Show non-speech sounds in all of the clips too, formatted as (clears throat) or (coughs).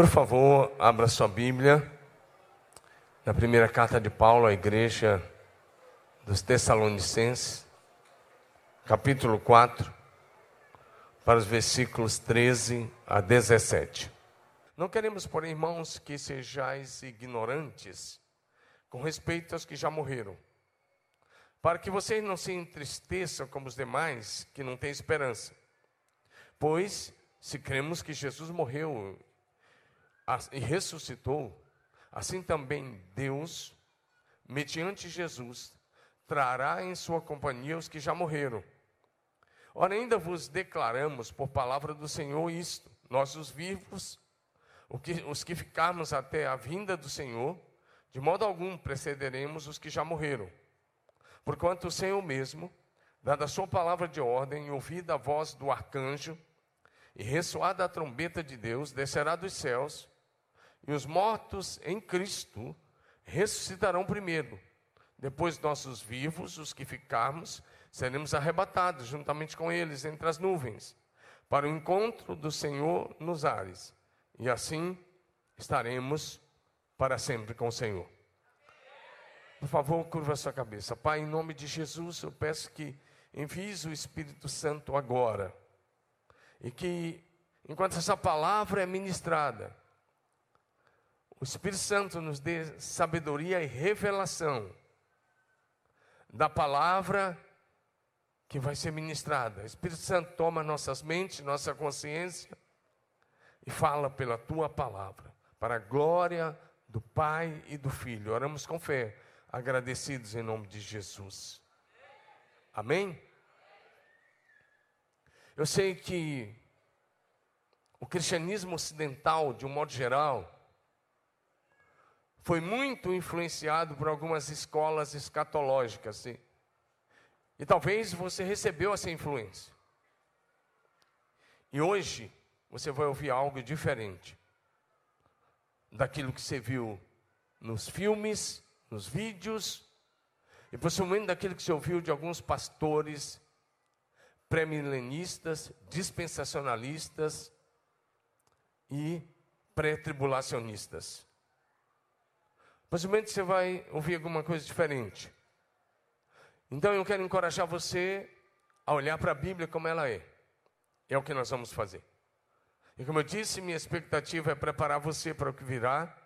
Por favor, abra sua Bíblia na primeira carta de Paulo à igreja dos Tessalonicenses, capítulo 4, para os versículos 13 a 17. Não queremos, porém, irmãos, que sejais ignorantes com respeito aos que já morreram, para que vocês não se entristeçam como os demais que não têm esperança. Pois, se cremos que Jesus morreu e ressuscitou, assim também Deus, mediante Jesus, trará em sua companhia os que já morreram. Ora, ainda vos declaramos por palavra do Senhor isto: nós, os vivos, os que ficarmos até a vinda do Senhor, de modo algum precederemos os que já morreram. Porquanto o Senhor mesmo, dada a sua palavra de ordem, ouvida a voz do arcanjo, e ressoada a trombeta de Deus, descerá dos céus, e os mortos em Cristo ressuscitarão primeiro. Depois nossos vivos, os que ficarmos, seremos arrebatados juntamente com eles entre as nuvens, para o encontro do Senhor nos ares. E assim estaremos para sempre com o Senhor. Por favor, curva sua cabeça. Pai, em nome de Jesus, eu peço que envies o Espírito Santo agora. E que, enquanto essa palavra é ministrada, o Espírito Santo nos dê sabedoria e revelação da palavra que vai ser ministrada. O Espírito Santo toma nossas mentes, nossa consciência e fala pela tua palavra, para a glória do Pai e do Filho. Oramos com fé, agradecidos em nome de Jesus. Amém? Eu sei que o cristianismo ocidental, de um modo geral, foi muito influenciado por algumas escolas escatológicas. E, e talvez você recebeu essa influência. E hoje você vai ouvir algo diferente daquilo que você viu nos filmes, nos vídeos, e possivelmente daquilo que você ouviu de alguns pastores pré-milenistas, dispensacionalistas e pré-tribulacionistas. Possivelmente você vai ouvir alguma coisa diferente. Então eu quero encorajar você a olhar para a Bíblia como ela é. É o que nós vamos fazer. E como eu disse, minha expectativa é preparar você para o que virá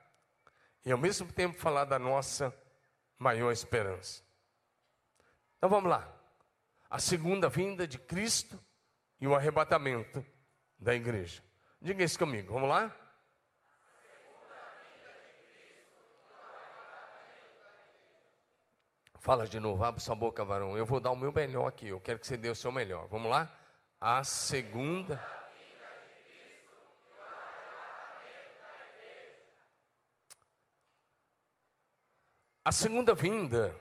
e ao mesmo tempo falar da nossa maior esperança. Então vamos lá. A segunda vinda de Cristo e o arrebatamento da igreja. Diga isso comigo, vamos lá? Fala de novo, abre sua boca, varão. Eu vou dar o meu melhor aqui. Eu quero que você dê o seu melhor. Vamos lá? A segunda. A segunda vinda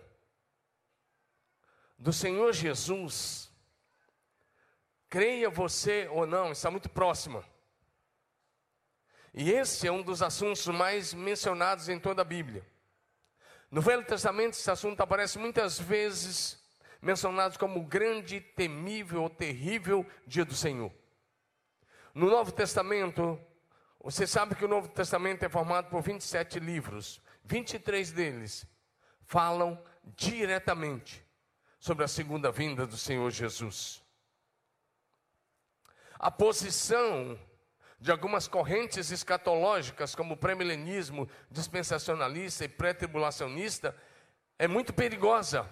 do Senhor Jesus, creia você ou não, está muito próxima. E esse é um dos assuntos mais mencionados em toda a Bíblia. No Velho Testamento, esse assunto aparece muitas vezes mencionado como o grande, temível ou terrível dia do Senhor. No Novo Testamento, você sabe que o Novo Testamento é formado por 27 livros, 23 deles falam diretamente sobre a segunda vinda do Senhor Jesus. A posição de algumas correntes escatológicas, como o pré-milenismo, dispensacionalista e pré-tribulacionista, é muito perigosa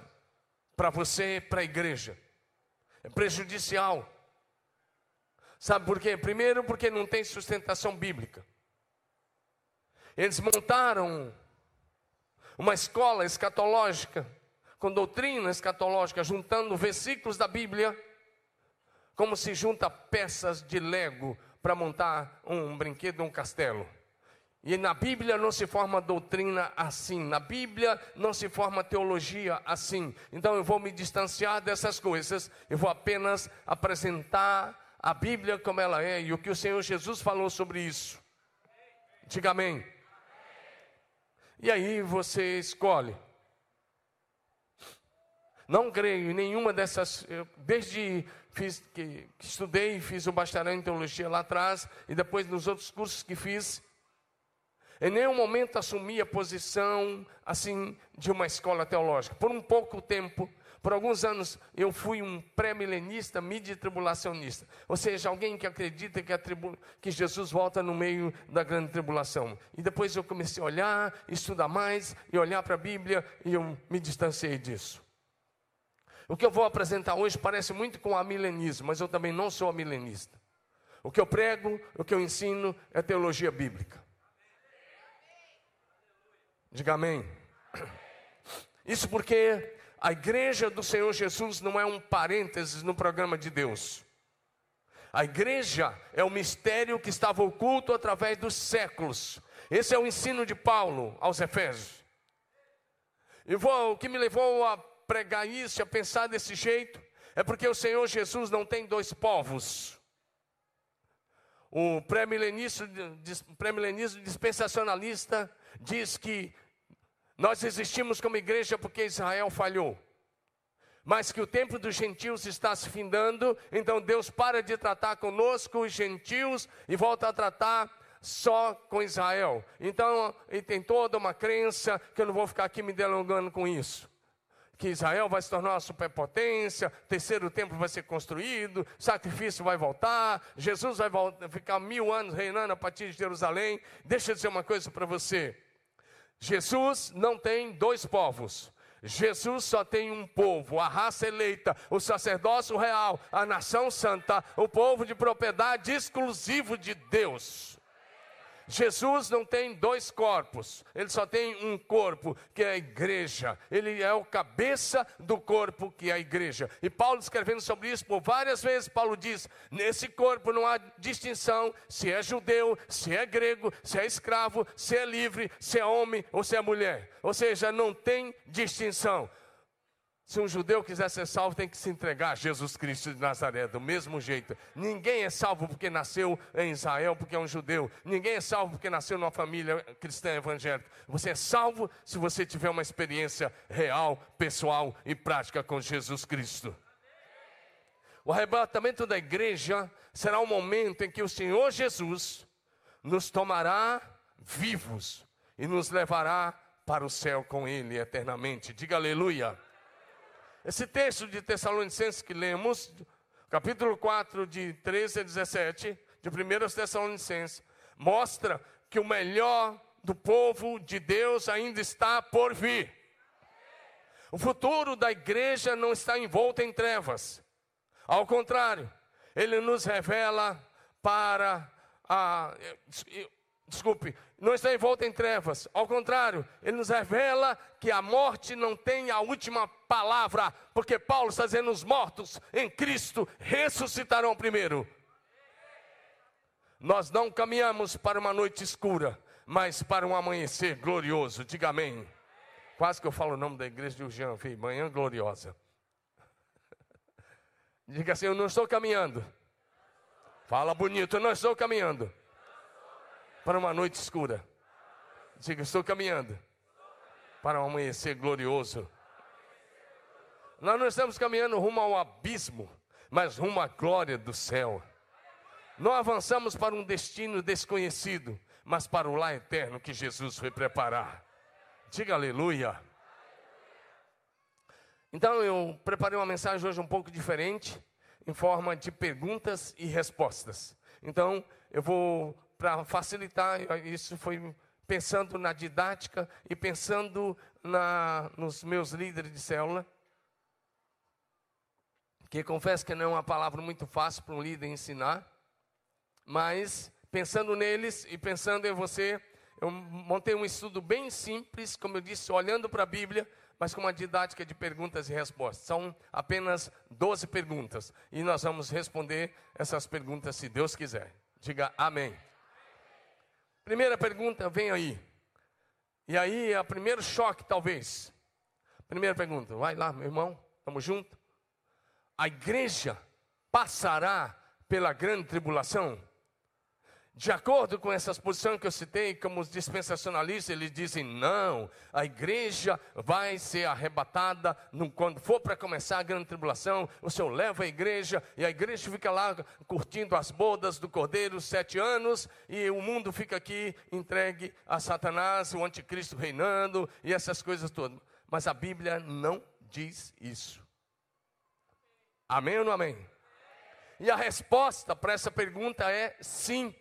para você e para a igreja. É prejudicial. Sabe por quê? Primeiro, porque não tem sustentação bíblica. Eles montaram uma escola escatológica, com doutrina escatológica, juntando versículos da Bíblia, como se junta peças de Lego para montar um brinquedo, um castelo. E na Bíblia não se forma doutrina assim, na Bíblia não se forma teologia assim. Então eu vou me distanciar dessas coisas, eu vou apenas apresentar a Bíblia como ela é e o que o Senhor Jesus falou sobre isso. Diga amém. E aí você escolhe. Não creio em nenhuma dessas. Desde fiz, que, que estudei, fiz o bacharel em teologia lá atrás, e depois nos outros cursos que fiz, Em nenhum momento assumi a posição assim de uma escola teológica. Por um pouco tempo, por alguns anos, eu fui um pré-milenista, midi-tribulacionista. Ou seja, alguém que acredita que, tribu... que, Jesus volta no meio da grande tribulação. E depois eu comecei a olhar, estudar mais, e olhar para a Bíblia, e eu me distanciei disso. O que eu vou apresentar hoje parece muito com o milenismo, mas eu também não sou milenista. O que eu prego, o que eu ensino é teologia bíblica. Diga amém. (clears throat) Isso porque a igreja do Senhor Jesus não é um parênteses no programa de Deus. A igreja é o mistério que estava oculto através dos séculos. Esse é o ensino de Paulo aos Efésios. E vou, o que me levou a pregar isso, a pensar desse jeito, é porque o Senhor Jesus não tem dois povos. O pré-milenismo pré dispensacionalista diz que nós existimos como igreja porque Israel falhou. Mas que o tempo dos gentios está se findando, então Deus para de tratar conosco, os gentios, e volta a tratar só com Israel. Então, ele tem toda uma crença, que eu não vou ficar aqui me delongando com isso que Israel vai se tornar uma superpotência, terceiro templo vai ser construído, sacrifício vai voltar, Jesus vai voltar, ficar mil anos reinando a partir de Jerusalém. Deixa eu dizer uma coisa para você: Jesus não tem dois povos. Jesus só tem um povo, a raça eleita, o sacerdócio real, a nação santa, o povo de propriedade exclusivo de Deus. Jesus não tem dois corpos, ele só tem um corpo, que é a igreja. Ele é o cabeça do corpo, que é a igreja. E Paulo escrevendo sobre isso por várias vezes, Paulo diz: nesse corpo não há distinção se é judeu, se é grego, se é escravo, se é livre, se é homem ou se é mulher. Ou seja, não tem distinção. Se um judeu quiser ser salvo, tem que se entregar a Jesus Cristo de Nazaré, do mesmo jeito. Ninguém é salvo porque nasceu em Israel, porque é um judeu. Ninguém é salvo porque nasceu numa família cristã evangélica. Você é salvo se você tiver uma experiência real, pessoal e prática com Jesus Cristo. O arrebatamento da igreja será o momento em que o Senhor Jesus nos tomará vivos e nos levará para o céu com Ele eternamente. Diga aleluia. Esse texto de Tessalonicenses que lemos, capítulo 4, de 13 a 17, de 1 Tessalonicenses, mostra que o melhor do povo de Deus ainda está por vir. O futuro da igreja não está envolto em trevas. Ao contrário, ele nos revela para a desculpe, não está envolto em trevas. Ao contrário, ele nos revela que a morte não tem a última palavra, porque Paulo está dizendo: os mortos em Cristo ressuscitarão primeiro. Nós não caminhamos para uma noite escura, mas para um amanhecer glorioso. Diga amém. Quase que eu falo o nome da igreja de Urgão, manhã gloriosa. (laughs) Diga assim: eu não estou caminhando. Fala bonito, eu não estou caminhando para uma noite escura. Diga, estou caminhando para um amanhecer glorioso. Nós não estamos caminhando rumo ao abismo, mas rumo à glória do céu. Não avançamos para um destino desconhecido, mas para o lar eterno que Jesus foi preparar. Diga aleluia. Então eu preparei uma mensagem hoje um pouco diferente, em forma de perguntas e respostas. Então eu vou para facilitar, isso foi pensando na didática e pensando na, nos meus líderes de célula, que confesso que não é uma palavra muito fácil para um líder ensinar, mas pensando neles e pensando em você, eu montei um estudo bem simples, como eu disse, olhando para a Bíblia, mas com uma didática de perguntas e respostas. São apenas 12 perguntas e nós vamos responder essas perguntas se Deus quiser. Diga amém. Primeira pergunta vem aí. E aí é o primeiro choque, talvez. Primeira pergunta, vai lá, meu irmão, estamos juntos. A igreja passará pela grande tribulação? De acordo com essas posições que eu citei, como os dispensacionalistas, eles dizem: não, a igreja vai ser arrebatada no, quando for para começar a grande tribulação. O Senhor leva a igreja e a igreja fica lá curtindo as bodas do cordeiro sete anos e o mundo fica aqui entregue a Satanás, o anticristo reinando e essas coisas todas. Mas a Bíblia não diz isso. Amém ou não amém? E a resposta para essa pergunta é sim.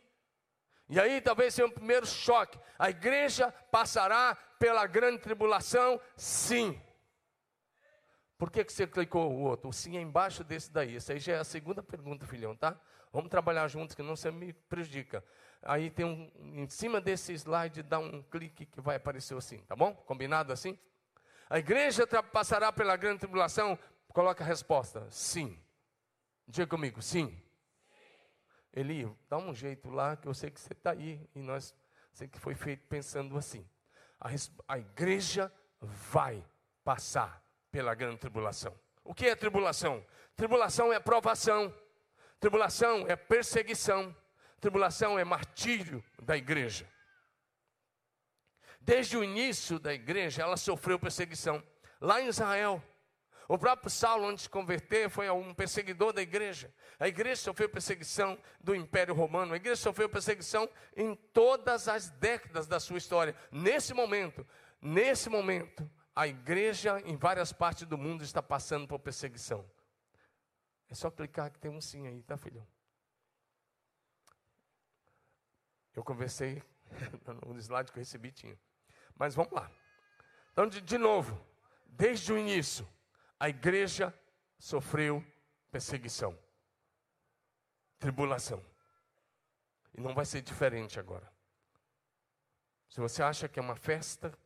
E aí talvez seja um primeiro choque. A igreja passará pela grande tribulação? Sim. Por que, que você clicou o outro? O sim é embaixo desse daí. Essa aí já é a segunda pergunta, filhão, tá? Vamos trabalhar juntos, que não você me prejudica. Aí tem um, em cima desse slide, dá um clique que vai aparecer assim, tá bom? Combinado assim? A igreja passará pela grande tribulação? Coloca a resposta, sim. Diga comigo, sim. Eli, dá um jeito lá, que eu sei que você está aí, e nós sei que foi feito pensando assim. A, a igreja vai passar pela grande tribulação. O que é tribulação? Tribulação é provação, tribulação é perseguição, tribulação é martírio da igreja. Desde o início da igreja, ela sofreu perseguição. Lá em Israel, o próprio Saulo, antes de converter, foi um perseguidor da igreja. A igreja sofreu perseguição do Império Romano. A igreja sofreu perseguição em todas as décadas da sua história. Nesse momento, nesse momento, a igreja em várias partes do mundo está passando por perseguição. É só clicar que tem um sim aí, tá, filhão? Eu conversei (laughs) no slide que eu recebi, tinha. Mas vamos lá. Então, de, de novo, desde o início, a igreja sofreu perseguição, tribulação. E não vai ser diferente agora. Se você acha que é uma festa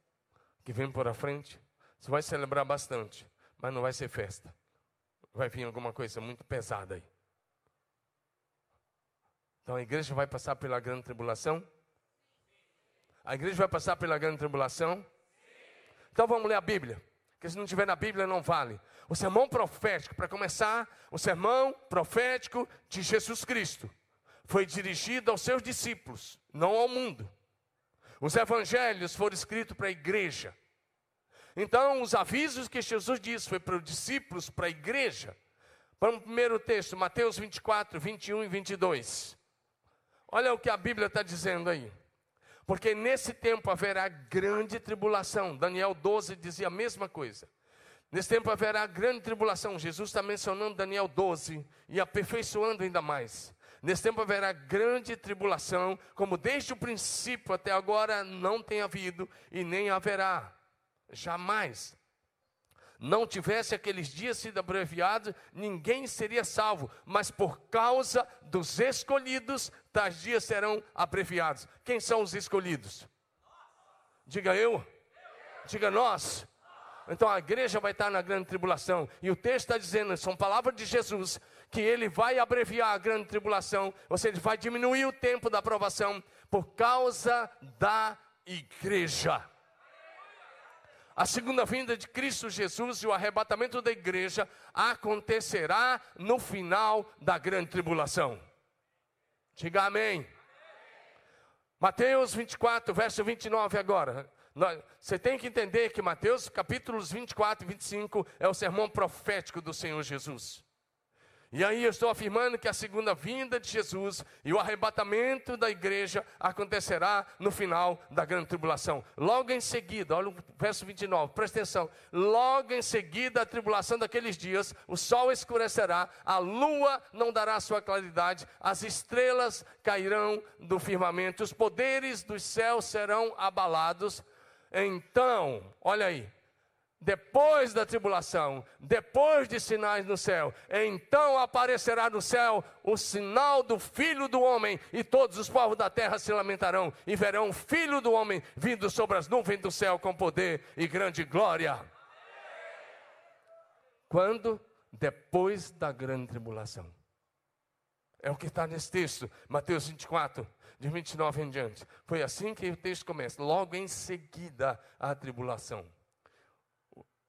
que vem por a frente, você vai celebrar bastante, mas não vai ser festa. Vai vir alguma coisa muito pesada aí. Então a igreja vai passar pela grande tribulação? A igreja vai passar pela grande tribulação? Então vamos ler a Bíblia. Porque se não tiver na Bíblia não vale. O sermão profético, para começar, o sermão profético de Jesus Cristo foi dirigido aos seus discípulos, não ao mundo. Os evangelhos foram escritos para a igreja. Então, os avisos que Jesus disse foi para os discípulos, para a igreja. Vamos para o primeiro texto, Mateus 24, 21 e 22. Olha o que a Bíblia está dizendo aí. Porque nesse tempo haverá grande tribulação. Daniel 12 dizia a mesma coisa. Nesse tempo haverá grande tribulação. Jesus está mencionando Daniel 12 e aperfeiçoando ainda mais. Nesse tempo haverá grande tribulação, como desde o princípio até agora não tem havido e nem haverá. Jamais não tivesse aqueles dias sido abreviados, ninguém seria salvo, mas por causa dos escolhidos, tais dias serão abreviados. Quem são os escolhidos? Diga eu, diga nós. Então a igreja vai estar na grande tribulação, e o texto está dizendo, são palavras de Jesus, que ele vai abreviar a grande tribulação, ou seja, vai diminuir o tempo da aprovação por causa da igreja. A segunda vinda de Cristo Jesus e o arrebatamento da igreja acontecerá no final da grande tribulação. Diga amém. Mateus 24, verso 29 agora. Você tem que entender que Mateus capítulos 24 e 25 é o sermão profético do Senhor Jesus. E aí eu estou afirmando que a segunda vinda de Jesus e o arrebatamento da igreja acontecerá no final da grande tribulação. Logo em seguida, olha o verso 29, presta atenção. Logo em seguida a tribulação daqueles dias, o sol escurecerá, a lua não dará sua claridade, as estrelas cairão do firmamento, os poderes dos céus serão abalados. Então, olha aí, depois da tribulação, depois de sinais no céu, então aparecerá no céu o sinal do Filho do Homem, e todos os povos da terra se lamentarão e verão o Filho do Homem vindo sobre as nuvens do céu com poder e grande glória. Quando? Depois da grande tribulação. É o que está nesse texto, Mateus 24, de 29 em diante. Foi assim que o texto começa, logo em seguida a tribulação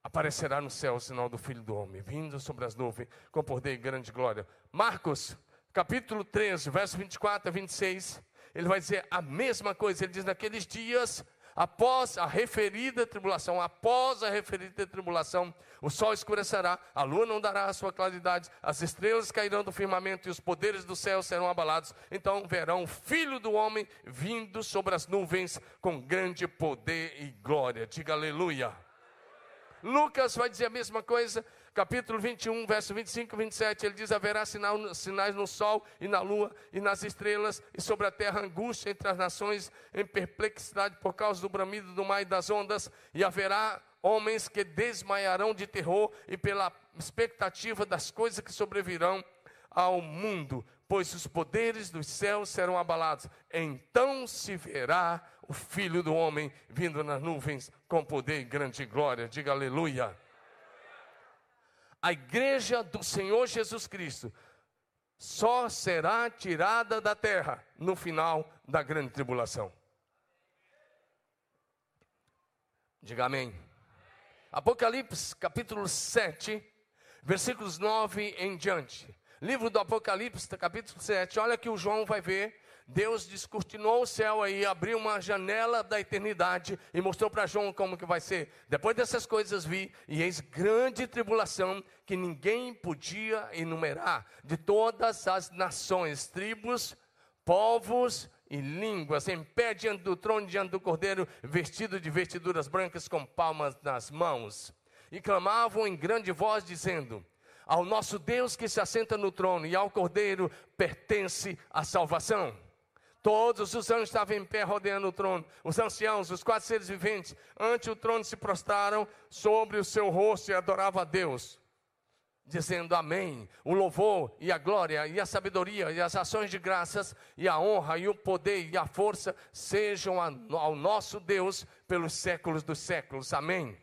aparecerá no céu o sinal do Filho do Homem, vindo sobre as nuvens, com poder e grande glória. Marcos, capítulo 13, verso 24 a 26. ele vai dizer a mesma coisa. Ele diz: naqueles dias após a referida tribulação, após a referida tribulação, o sol escurecerá, a lua não dará a sua claridade, as estrelas cairão do firmamento e os poderes do céu serão abalados. Então verão o filho do homem vindo sobre as nuvens com grande poder e glória. Diga aleluia. Lucas vai dizer a mesma coisa, capítulo 21, verso 25 e 27. Ele diz: Haverá sinal, sinais no sol e na lua e nas estrelas, e sobre a terra angústia entre as nações, em perplexidade por causa do bramido do mar e das ondas, e haverá homens que desmaiarão de terror e pela expectativa das coisas que sobrevirão ao mundo, pois os poderes dos céus serão abalados. Então se verá o Filho do Homem vindo nas nuvens com poder e grande glória. Diga aleluia. A igreja do Senhor Jesus Cristo só será tirada da terra no final da grande tribulação. Diga amém. Apocalipse capítulo 7, versículos 9 em diante. Livro do Apocalipse, capítulo 7. Olha que o João vai ver. Deus descortinou o céu aí, abriu uma janela da eternidade e mostrou para João como que vai ser. Depois dessas coisas vi, e eis grande tribulação que ninguém podia enumerar, de todas as nações, tribos, povos e línguas, em pé diante do trono, diante do cordeiro, vestido de vestiduras brancas com palmas nas mãos. E clamavam em grande voz, dizendo: ao nosso Deus que se assenta no trono e ao Cordeiro pertence a salvação. Todos os anjos estavam em pé rodeando o trono. Os anciãos, os quatro seres viventes, ante o trono se prostraram sobre o seu rosto e adoravam a Deus, dizendo Amém. O louvor e a glória e a sabedoria e as ações de graças e a honra e o poder e a força sejam ao nosso Deus pelos séculos dos séculos. Amém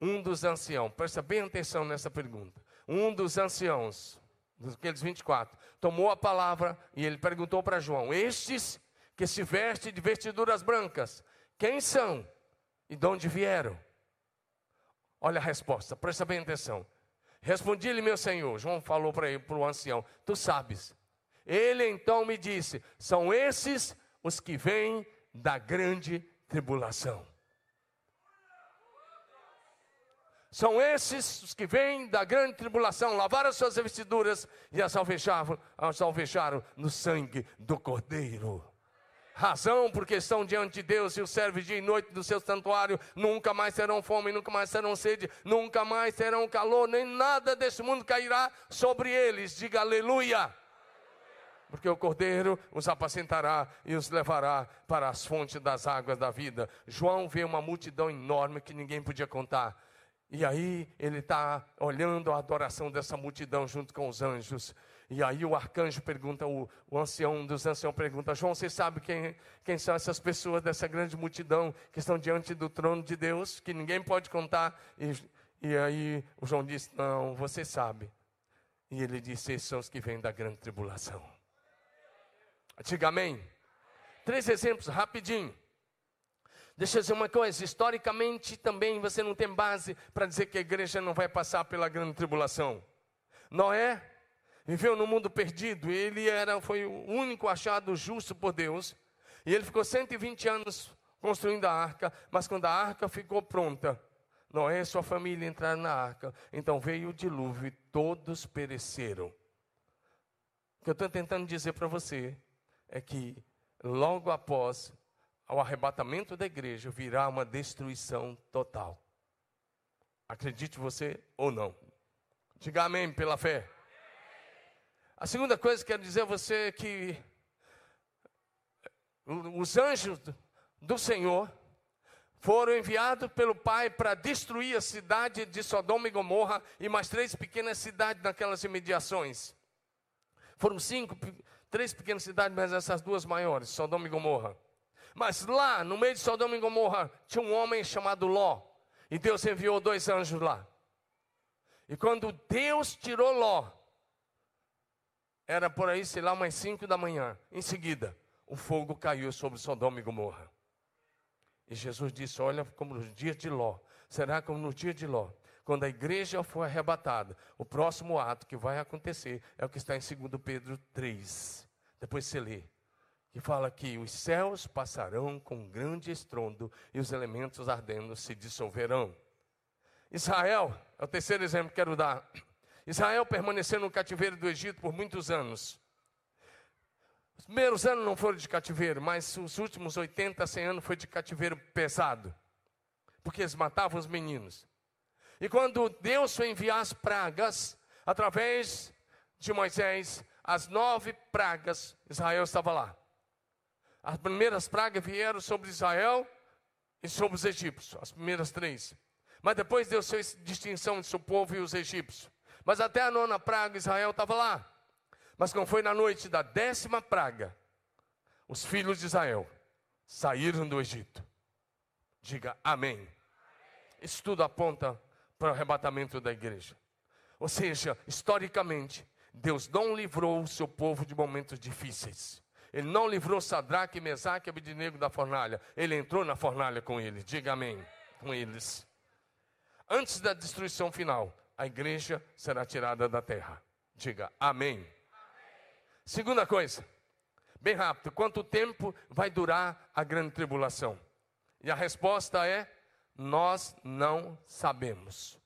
um dos anciãos, presta bem atenção nessa pergunta. Um dos anciãos, daqueles 24, tomou a palavra e ele perguntou para João: Estes que se vestem de vestiduras brancas, quem são e de onde vieram? Olha a resposta, presta bem atenção. Respondi-lhe, meu senhor. João falou para ele, para o ancião: Tu sabes. Ele então me disse: São esses os que vêm da grande tribulação. São esses os que vêm da grande tribulação, lavaram suas vestiduras e as alvejaram, as alvejaram no sangue do Cordeiro. Razão porque estão diante de Deus e o servem dia e noite do seu santuário, nunca mais terão fome, nunca mais terão sede, nunca mais terão calor, nem nada desse mundo cairá sobre eles. Diga aleluia porque o Cordeiro os apacentará e os levará para as fontes das águas da vida. João vê uma multidão enorme que ninguém podia contar. E aí ele está olhando a adoração dessa multidão junto com os anjos. E aí o arcanjo pergunta, o, o ancião dos anciãos pergunta, João, você sabe quem, quem são essas pessoas dessa grande multidão que estão diante do trono de Deus, que ninguém pode contar? E, e aí o João disse, não, você sabe. E ele disse, esses são os que vêm da grande tribulação. Diga amém. Três exemplos, rapidinho. Deixa eu dizer uma coisa: historicamente também você não tem base para dizer que a igreja não vai passar pela grande tribulação. Noé viveu no mundo perdido, ele era, foi o único achado justo por Deus, e ele ficou 120 anos construindo a arca, mas quando a arca ficou pronta, Noé e sua família entraram na arca, então veio o dilúvio e todos pereceram. O que eu estou tentando dizer para você é que logo após ao arrebatamento da igreja, virá uma destruição total. Acredite você ou não. Diga amém pela fé. A segunda coisa que quero dizer a você é que os anjos do Senhor foram enviados pelo Pai para destruir a cidade de Sodoma e Gomorra e mais três pequenas cidades naquelas imediações. Foram cinco, três pequenas cidades, mas essas duas maiores, Sodoma e Gomorra. Mas lá, no meio de Sodoma e Gomorra, tinha um homem chamado Ló. E Deus enviou dois anjos lá. E quando Deus tirou Ló, era por aí, sei lá, umas cinco da manhã. Em seguida, o fogo caiu sobre Sodoma e Gomorra. E Jesus disse: Olha, como nos dias de Ló, será como no dia de Ló. Quando a igreja for arrebatada, o próximo ato que vai acontecer é o que está em 2 Pedro 3. Depois você lê, que fala que os céus passarão com grande estrondo e os elementos ardendo se dissolverão. Israel, é o terceiro exemplo que quero dar. Israel permaneceu no cativeiro do Egito por muitos anos. Os primeiros anos não foram de cativeiro, mas os últimos 80, 100 anos foi de cativeiro pesado. Porque eles matavam os meninos. E quando Deus foi enviar as pragas, através de Moisés, as nove pragas, Israel estava lá. As primeiras pragas vieram sobre Israel e sobre os egípcios, as primeiras três. Mas depois Deus fez distinção entre seu povo e os egípcios. Mas até a nona praga, Israel estava lá. Mas quando foi na noite da décima praga, os filhos de Israel saíram do Egito. Diga amém. Isso tudo aponta para o arrebatamento da igreja. Ou seja, historicamente, Deus não livrou o seu povo de momentos difíceis. Ele não livrou Sadraque, Mesaque e Abednego da fornalha. Ele entrou na fornalha com eles. Diga amém. Com eles. Antes da destruição final, a igreja será tirada da terra. Diga amém. Segunda coisa, bem rápido: quanto tempo vai durar a grande tribulação? E a resposta é: nós não sabemos.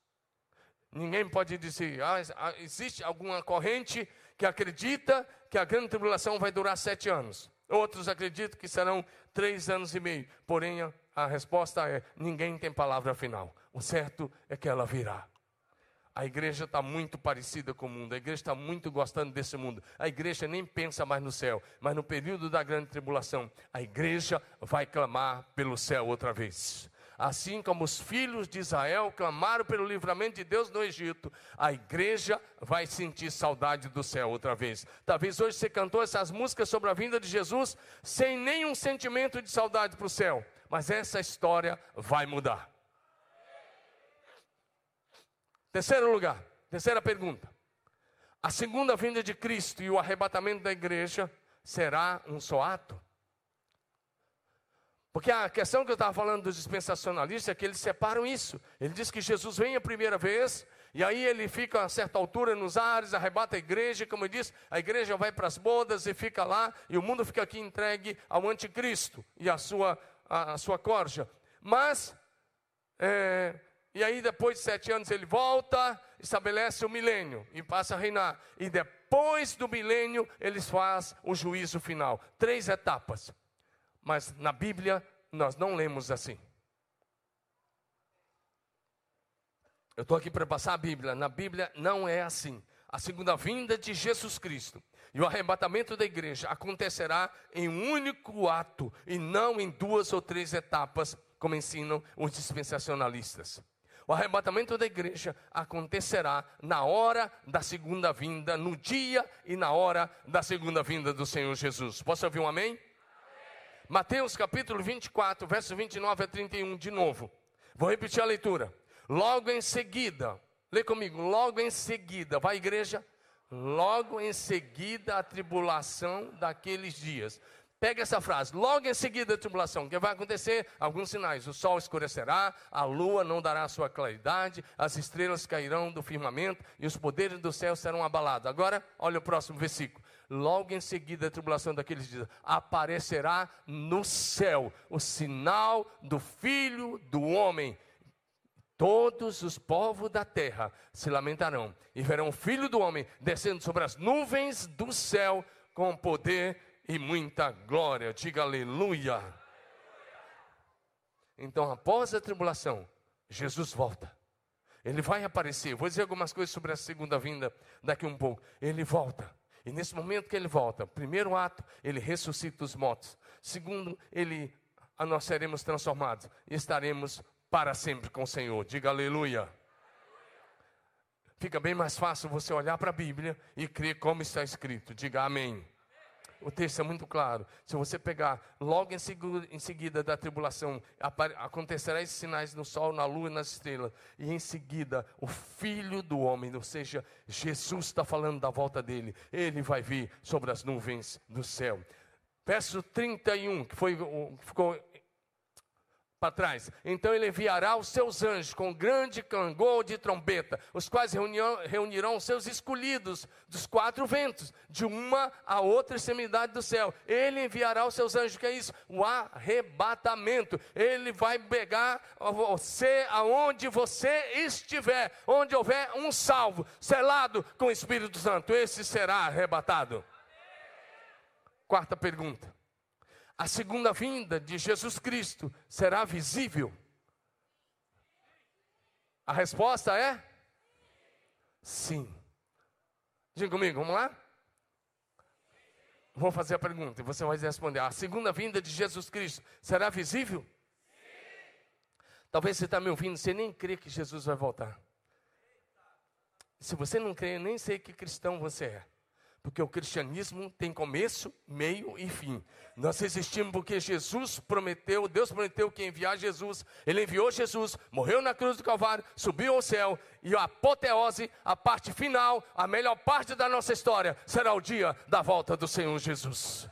Ninguém pode dizer, ah, existe alguma corrente que acredita que a grande tribulação vai durar sete anos. Outros acreditam que serão três anos e meio. Porém, a resposta é: ninguém tem palavra final. O certo é que ela virá. A igreja está muito parecida com o mundo, a igreja está muito gostando desse mundo. A igreja nem pensa mais no céu, mas no período da grande tribulação, a igreja vai clamar pelo céu outra vez. Assim como os filhos de Israel clamaram pelo livramento de Deus no Egito, a igreja vai sentir saudade do céu outra vez. Talvez hoje você cantou essas músicas sobre a vinda de Jesus sem nenhum sentimento de saudade para o céu, mas essa história vai mudar. Terceiro lugar, terceira pergunta. A segunda vinda de Cristo e o arrebatamento da igreja será um só ato? Porque a questão que eu estava falando dos dispensacionalistas é que eles separam isso. Ele diz que Jesus vem a primeira vez, e aí ele fica a certa altura nos ares, arrebata a igreja, como eu disse, a igreja vai para as bodas e fica lá, e o mundo fica aqui entregue ao anticristo e a sua, a, a sua corja. Mas é, e aí, depois de sete anos, ele volta, estabelece o milênio e passa a reinar. E depois do milênio, eles faz o juízo final. Três etapas. Mas na Bíblia, nós não lemos assim. Eu estou aqui para passar a Bíblia. Na Bíblia não é assim. A segunda vinda de Jesus Cristo e o arrebatamento da igreja acontecerá em um único ato e não em duas ou três etapas, como ensinam os dispensacionalistas. O arrebatamento da igreja acontecerá na hora da segunda vinda, no dia e na hora da segunda vinda do Senhor Jesus. Posso ouvir um amém? Mateus capítulo 24, verso 29 a 31, de novo. Vou repetir a leitura. Logo em seguida, lê comigo, logo em seguida, vai igreja? Logo em seguida a tribulação daqueles dias. Pega essa frase, logo em seguida da tribulação, o que vai acontecer? Alguns sinais: o sol escurecerá, a lua não dará sua claridade, as estrelas cairão do firmamento e os poderes do céu serão abalados. Agora, olha o próximo versículo. Logo em seguida da tribulação daqueles dias, aparecerá no céu o sinal do Filho do Homem. Todos os povos da terra se lamentarão e verão o Filho do Homem descendo sobre as nuvens do céu com poder e muita glória. Diga aleluia. Então, após a tribulação, Jesus volta. Ele vai aparecer. Vou dizer algumas coisas sobre a segunda vinda daqui um pouco. Ele volta. E nesse momento que ele volta, primeiro ato, ele ressuscita os mortos. Segundo, ele nós seremos transformados e estaremos para sempre com o Senhor. Diga aleluia. Fica bem mais fácil você olhar para a Bíblia e crer como está escrito. Diga amém. O texto é muito claro. Se você pegar logo em seguida, em seguida da tribulação, acontecerá esses sinais no sol, na lua e nas estrelas. E em seguida, o Filho do Homem, ou seja, Jesus está falando da volta dele. Ele vai vir sobre as nuvens do céu. Verso 31, que foi, ficou para trás. Então ele enviará os seus anjos com grande clangor de trombeta, os quais reunirão, reunirão os seus escolhidos dos quatro ventos, de uma a outra extremidade do céu. Ele enviará os seus anjos, que é isso? O arrebatamento. Ele vai pegar você aonde você estiver, onde houver um salvo, selado com o Espírito Santo, esse será arrebatado. Quarta pergunta a segunda vinda de Jesus Cristo será visível? A resposta é sim. Diga comigo, vamos lá? Vou fazer a pergunta e você vai responder. A segunda vinda de Jesus Cristo será visível? Sim. Talvez você está me ouvindo, você nem crê que Jesus vai voltar. Se você não crê, nem sei que cristão você é. Porque o cristianismo tem começo, meio e fim. Nós existimos porque Jesus prometeu, Deus prometeu que enviar Jesus. Ele enviou Jesus, morreu na cruz do Calvário, subiu ao céu. E a apoteose, a parte final, a melhor parte da nossa história, será o dia da volta do Senhor Jesus.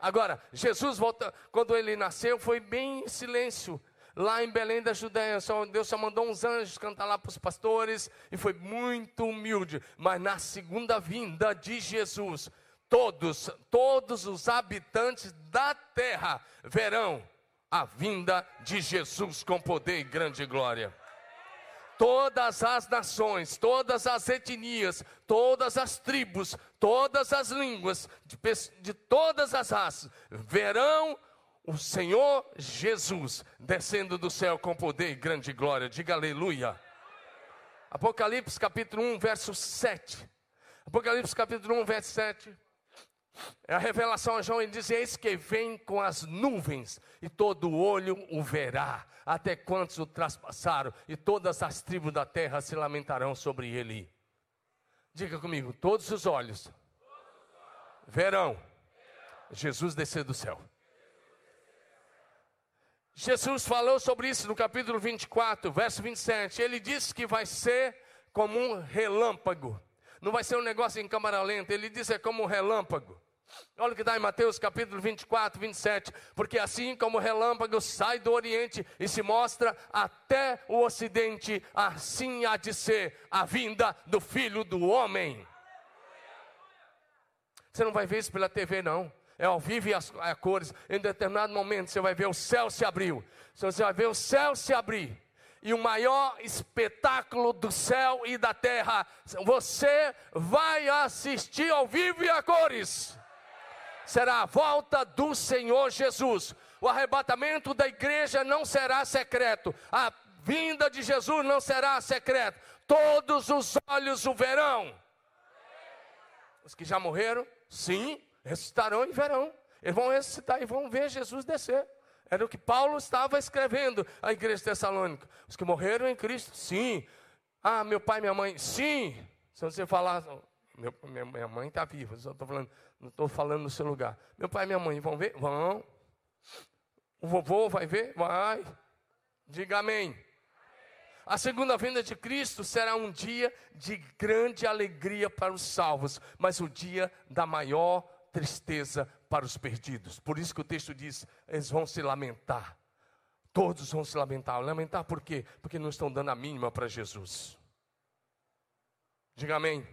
Agora, Jesus volta, quando ele nasceu, foi bem em silêncio lá em Belém da Judéia, Deus só mandou uns anjos cantar lá para os pastores e foi muito humilde. Mas na segunda vinda de Jesus, todos, todos os habitantes da terra verão a vinda de Jesus com poder e grande glória. Todas as nações, todas as etnias, todas as tribos, todas as línguas, de, de todas as raças, verão o Senhor Jesus descendo do céu com poder e grande glória. Diga aleluia. Apocalipse capítulo 1, verso 7. Apocalipse capítulo 1, verso 7. É a revelação a João, ele diz: Eis que vem com as nuvens, e todo olho o verá, até quantos o traspassaram, e todas as tribos da terra se lamentarão sobre ele. Diga comigo: todos os olhos verão Jesus descer do céu. Jesus falou sobre isso no capítulo 24, verso 27. Ele disse que vai ser como um relâmpago. Não vai ser um negócio em câmara lenta. Ele disse é como um relâmpago. Olha o que dá em Mateus capítulo 24, 27. Porque assim como o relâmpago sai do Oriente e se mostra até o Ocidente, assim há de ser a vinda do Filho do Homem. Você não vai ver isso pela TV, não é ao vivo e as, a cores. Em determinado momento você vai ver o céu se abriu. Você vai ver o céu se abrir. E o maior espetáculo do céu e da terra, você vai assistir ao vivo e a cores. Será a volta do Senhor Jesus. O arrebatamento da igreja não será secreto. A vinda de Jesus não será secreto. Todos os olhos o verão. Os que já morreram, sim, ressuscitarão e verão. Eles vão ressuscitar e vão ver Jesus descer. Era o que Paulo estava escrevendo à igreja tessalônica. Os que morreram em Cristo, sim. Ah, meu pai minha mãe, sim. Se você falar, meu, minha, minha mãe está viva, só estou falando, não estou falando no seu lugar. Meu pai e minha mãe vão ver? Vão. O vovô vai ver? Vai. Diga amém. A segunda vinda de Cristo será um dia de grande alegria para os salvos, mas o dia da maior tristeza para os perdidos. Por isso que o texto diz: eles vão se lamentar. Todos vão se lamentar. Lamentar por quê? Porque não estão dando a mínima para Jesus. Diga amém.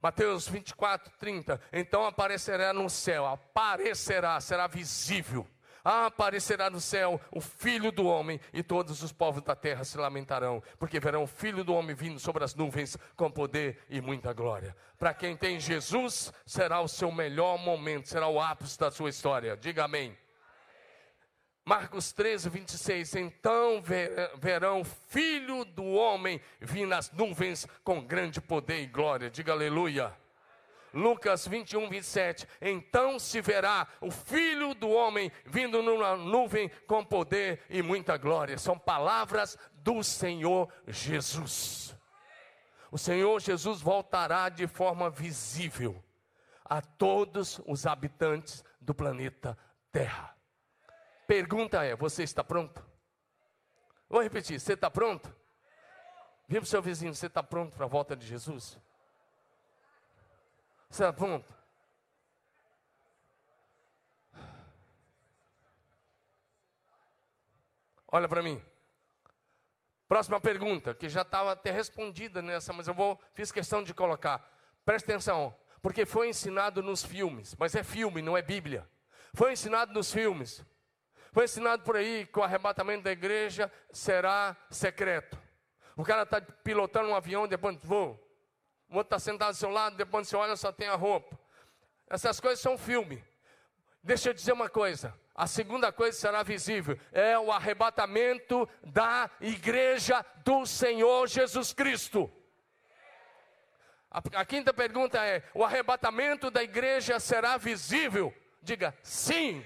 Mateus 24, 30. Então aparecerá no céu, aparecerá, será visível aparecerá no céu o Filho do Homem, e todos os povos da terra se lamentarão, porque verão o Filho do Homem vindo sobre as nuvens com poder e muita glória. Para quem tem Jesus, será o seu melhor momento, será o ápice da sua história. Diga amém. Marcos 13, 26. Então verão Filho do Homem vir nas nuvens com grande poder e glória. Diga aleluia. Lucas 21, 27. Então se verá o Filho do Homem vindo numa nuvem com poder e muita glória. São palavras do Senhor Jesus. O Senhor Jesus voltará de forma visível a todos os habitantes do planeta Terra. Pergunta é: você está pronto? Vou repetir: você está pronto? Viva o seu vizinho, você está pronto para a volta de Jesus? Você está pronto? Olha para mim. Próxima pergunta, que já estava até respondida nessa, mas eu vou fiz questão de colocar. Presta atenção, porque foi ensinado nos filmes, mas é filme, não é Bíblia. Foi ensinado nos filmes. Foi ensinado por aí que o arrebatamento da igreja será secreto. O cara está pilotando um avião, depois voa. O outro está sentado ao seu lado, depois você olha, só tem a roupa. Essas coisas são filme. Deixa eu dizer uma coisa. A segunda coisa será visível: é o arrebatamento da igreja do Senhor Jesus Cristo. A, a quinta pergunta é: o arrebatamento da igreja será visível? Diga sim.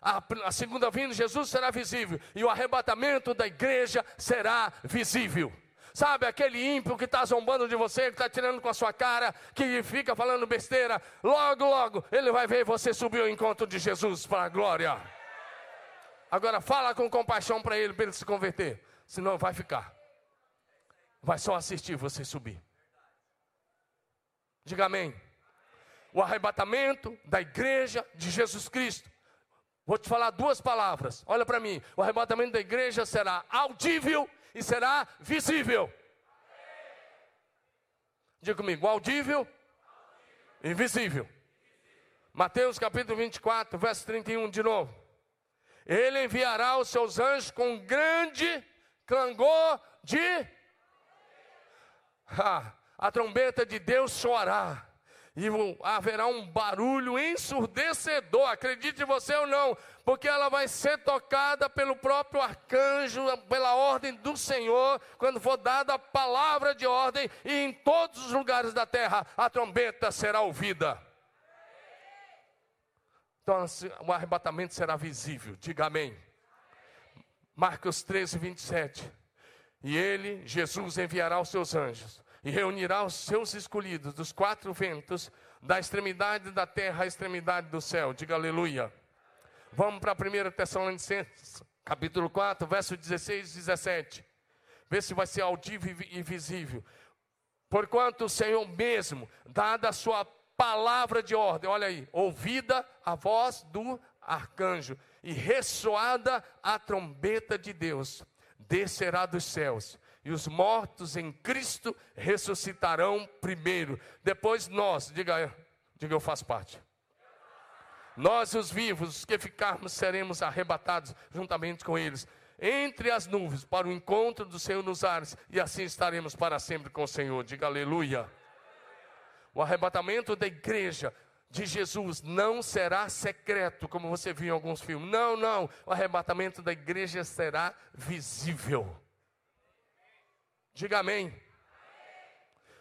A, a segunda vinda de Jesus será visível e o arrebatamento da igreja será visível. Sabe aquele ímpio que está zombando de você, que está tirando com a sua cara, que fica falando besteira, logo, logo, ele vai ver você subir ao encontro de Jesus para a glória. Agora fala com compaixão para ele, para ele se converter, senão vai ficar. Vai só assistir você subir. Diga amém. O arrebatamento da igreja de Jesus Cristo. Vou te falar duas palavras. Olha para mim. O arrebatamento da igreja será audível e será visível. Diga comigo, audível, invisível. Mateus capítulo 24, verso 31 de novo. Ele enviará os seus anjos com grande clangor de. (laughs) A trombeta de Deus soará e haverá um barulho ensurdecedor, acredite você ou não, porque ela vai ser tocada pelo próprio arcanjo, pela ordem do Senhor, quando for dada a palavra de ordem, e em todos os lugares da terra a trombeta será ouvida. Então assim, o arrebatamento será visível, diga amém. Marcos 13, 27. E ele, Jesus, enviará os seus anjos e reunirá os seus escolhidos dos quatro ventos, da extremidade da terra à extremidade do céu. Diga aleluia. Vamos para 1 Tessalonicenses, capítulo 4, verso 16 e 17. Vê se vai ser audível e visível. Porquanto o Senhor mesmo, dada a sua palavra de ordem, olha aí, ouvida a voz do arcanjo e ressoada a trombeta de Deus, descerá dos céus e os mortos em Cristo ressuscitarão primeiro. Depois nós, diga, diga eu faço parte. Nós, os vivos, os que ficarmos, seremos arrebatados juntamente com eles, entre as nuvens, para o encontro do Senhor nos ares, e assim estaremos para sempre com o Senhor. Diga aleluia. O arrebatamento da igreja de Jesus não será secreto, como você viu em alguns filmes. Não, não. O arrebatamento da igreja será visível. Diga amém.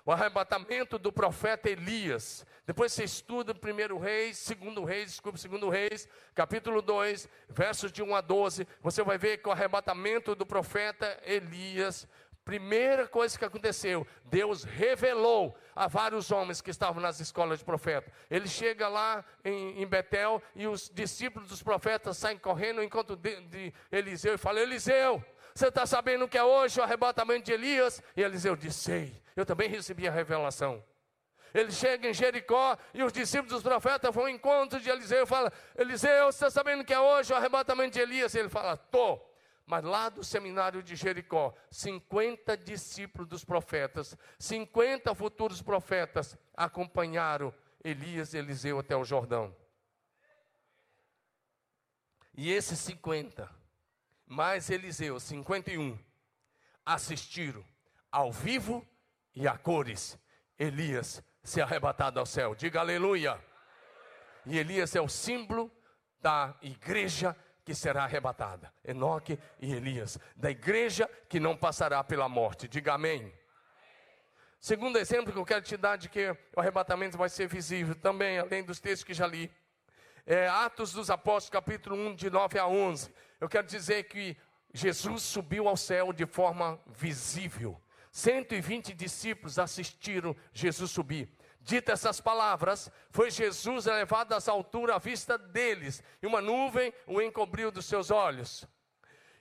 O arrebatamento do profeta Elias. Depois você estuda primeiro Reis, segundo Reis, desculpe, segundo Reis, capítulo 2, versos de 1 a 12. Você vai ver que o arrebatamento do profeta Elias, primeira coisa que aconteceu, Deus revelou a vários homens que estavam nas escolas de profeta. Ele chega lá em, em Betel e os discípulos dos profetas saem correndo encontro de, de Eliseu e falam: Eliseu, você está sabendo que é hoje o arrebatamento de Elias? E Eliseu disse: Sei, eu também recebi a revelação. Ele chega em Jericó e os discípulos dos profetas vão ao encontro de Eliseu e fala: Eliseu, você está sabendo que é hoje o arrebatamento de Elias? E ele fala: Tô. Mas lá do seminário de Jericó, 50 discípulos dos profetas, 50 futuros profetas acompanharam Elias e Eliseu até o Jordão. E esses 50 mais Eliseu, 51, assistiram ao vivo e a cores Elias ser arrebatado ao céu. Diga aleluia. E Elias é o símbolo da igreja que será arrebatada. Enoque e Elias, da igreja que não passará pela morte. Diga amém. Segundo exemplo que eu quero te dar de que o arrebatamento vai ser visível também, além dos textos que já li é, Atos dos Apóstolos, capítulo 1, de 9 a 11. Eu quero dizer que Jesus subiu ao céu de forma visível. 120 discípulos assistiram Jesus subir. Dita essas palavras, foi Jesus elevado às alturas à vista deles, e uma nuvem o encobriu dos seus olhos.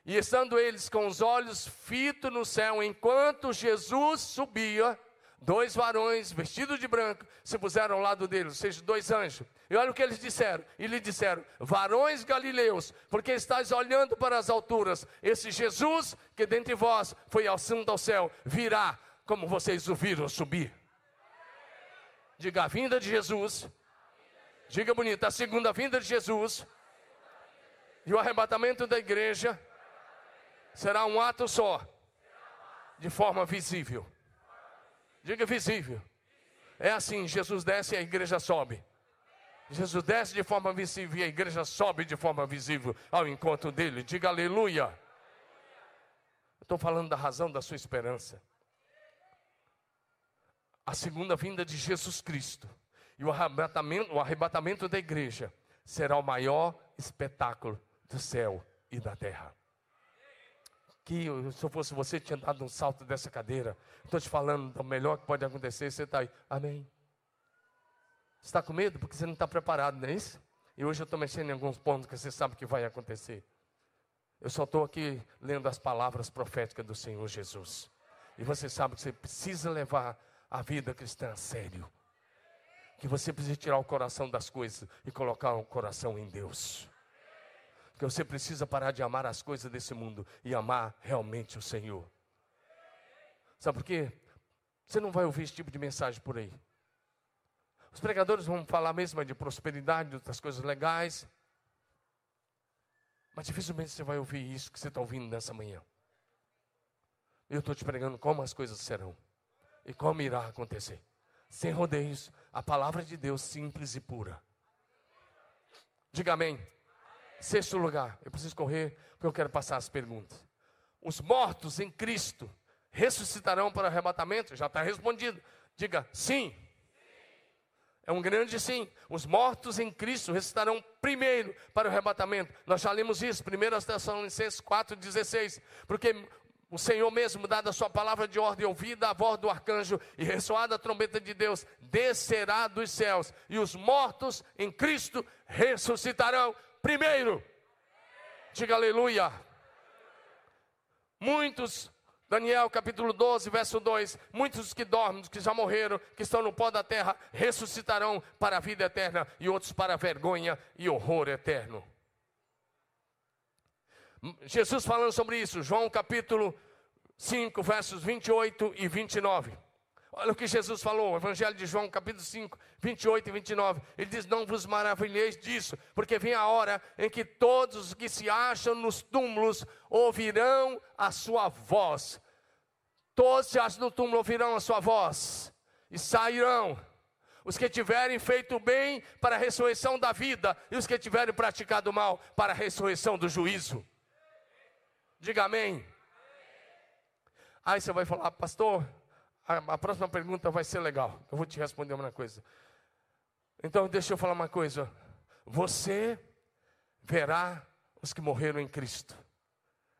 E estando eles com os olhos fitos no céu, enquanto Jesus subia, dois varões vestidos de branco se puseram ao lado dele, ou seja, dois anjos. E olha o que eles disseram. E lhe disseram: Varões galileus, porque estáis olhando para as alturas, esse Jesus que dentre vós foi assunto ao céu, virá como vocês o viram subir. Diga a vinda de Jesus. Diga bonita, a segunda vinda de Jesus. E o arrebatamento da igreja será um ato só, de forma visível. Diga visível. É assim: Jesus desce e a igreja sobe. Jesus desce de forma visível e a igreja sobe de forma visível ao encontro dele. Diga aleluia. Estou falando da razão da sua esperança. A segunda vinda de Jesus Cristo e o arrebatamento, o arrebatamento da igreja será o maior espetáculo do céu e da terra se eu fosse você, tinha dado um salto dessa cadeira. Estou te falando, o melhor que pode acontecer, você está aí. Amém. Está com medo? Porque você não está preparado, não é isso? E hoje eu estou mexendo em alguns pontos que você sabe que vai acontecer. Eu só estou aqui lendo as palavras proféticas do Senhor Jesus. E você sabe que você precisa levar a vida cristã a sério. Que você precisa tirar o coração das coisas e colocar o coração em Deus que você precisa parar de amar as coisas desse mundo e amar realmente o Senhor. Sabe por quê? Você não vai ouvir esse tipo de mensagem por aí. Os pregadores vão falar mesmo de prosperidade, das coisas legais. Mas dificilmente você vai ouvir isso que você está ouvindo nessa manhã. Eu estou te pregando como as coisas serão e como irá acontecer. Sem rodeios, a palavra de Deus simples e pura. Diga amém. Sexto lugar, eu preciso correr porque eu quero passar as perguntas. Os mortos em Cristo ressuscitarão para o arrebatamento? Já está respondido. Diga sim. É um grande sim. Os mortos em Cristo ressuscitarão primeiro para o arrebatamento. Nós já lemos isso, 1 Tessalonicenses 4,16. Porque o Senhor mesmo, dada a sua palavra de ordem, ouvida a voz do arcanjo e ressoada a trombeta de Deus, descerá dos céus, e os mortos em Cristo ressuscitarão primeiro. Diga aleluia. Muitos, Daniel capítulo 12, verso 2: Muitos que dormem, que já morreram, que estão no pó da terra, ressuscitarão para a vida eterna, e outros para a vergonha e horror eterno. Jesus falando sobre isso, João capítulo 5, versos 28 e 29. Olha o que Jesus falou, Evangelho de João, capítulo 5, 28 e 29. Ele diz: Não vos maravilheis disso, porque vem a hora em que todos os que se acham nos túmulos ouvirão a sua voz. Todos se acham no túmulo ouvirão a sua voz e sairão. Os que tiverem feito bem para a ressurreição da vida, e os que tiverem praticado mal para a ressurreição do juízo. Diga amém. Aí você vai falar, pastor, a, a próxima pergunta vai ser legal. Eu vou te responder uma coisa. Então, deixa eu falar uma coisa. Você verá os que morreram em Cristo,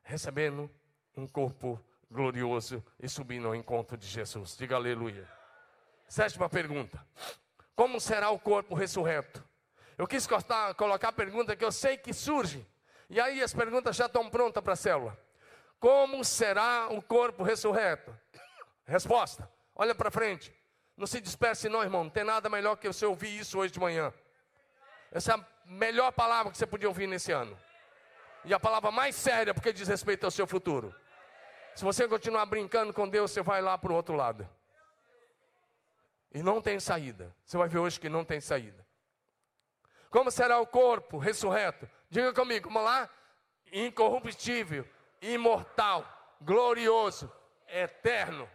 recebendo um corpo glorioso e subindo ao encontro de Jesus. Diga aleluia. Sétima pergunta: Como será o corpo ressurreto? Eu quis colocar a pergunta que eu sei que surge, e aí as perguntas já estão prontas para a célula. Como será o corpo ressurreto? Resposta: olha para frente. Não se disperse, não, irmão. Não tem nada melhor que você ouvir isso hoje de manhã. Essa é a melhor palavra que você podia ouvir nesse ano. E a palavra mais séria, porque diz respeito ao seu futuro. Se você continuar brincando com Deus, você vai lá para o outro lado. E não tem saída. Você vai ver hoje que não tem saída. Como será o corpo ressurreto? Diga comigo, vamos lá? Incorruptível, imortal, glorioso, eterno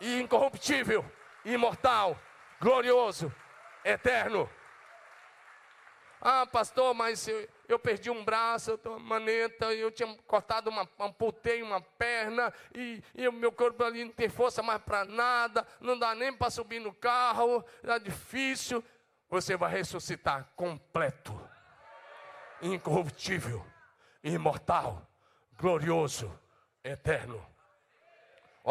e incorruptível, imortal, glorioso, eterno. Ah, pastor, mas eu, eu perdi um braço, eu uma maneta, eu tinha cortado uma, amputei uma perna, e, e o meu corpo ali não tem força mais para nada, não dá nem para subir no carro, é difícil. Você vai ressuscitar completo, incorruptível, imortal, glorioso, eterno.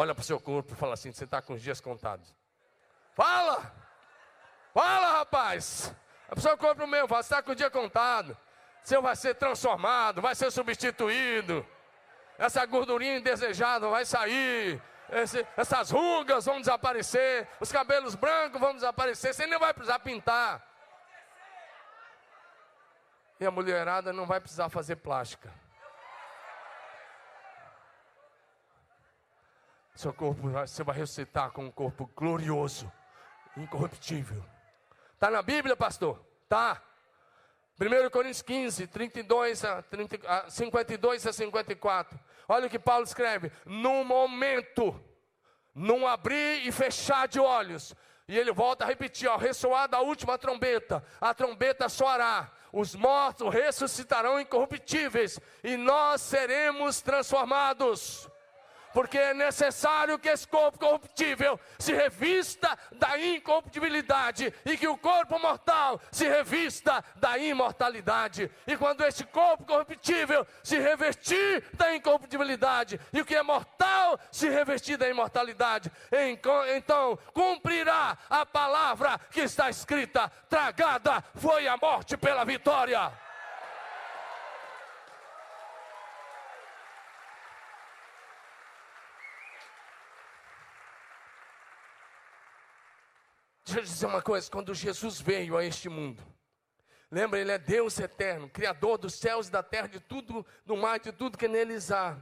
Olha para o seu corpo e fala assim: você está com os dias contados. Fala! Fala, rapaz! Olha para o seu corpo meu, fala, você está com o dia contado. Você vai ser transformado, vai ser substituído. Essa gordurinha indesejada vai sair. esse, essas rugas vão desaparecer, os cabelos brancos vão desaparecer, você nem vai precisar pintar. E a mulherada não vai precisar fazer plástica. Seu corpo, você vai ressuscitar com um corpo glorioso, incorruptível. Está na Bíblia, pastor? Tá. 1 Coríntios 15, 32 a, 30, a 52 a 54. Olha o que Paulo escreve: num momento, num abrir e fechar de olhos. E ele volta a repetir: ao ressoar da última trombeta, a trombeta soará, os mortos ressuscitarão incorruptíveis, e nós seremos transformados porque é necessário que esse corpo corruptível se revista da incorruptibilidade e que o corpo mortal se revista da imortalidade. E quando esse corpo corruptível se revestir da incorruptibilidade e o que é mortal se revestir da imortalidade, então cumprirá a palavra que está escrita: tragada foi a morte pela vitória. Deixa eu dizer uma coisa: quando Jesus veio a este mundo, lembra, Ele é Deus eterno, Criador dos céus e da terra, de tudo, do mar, de tudo que neles há.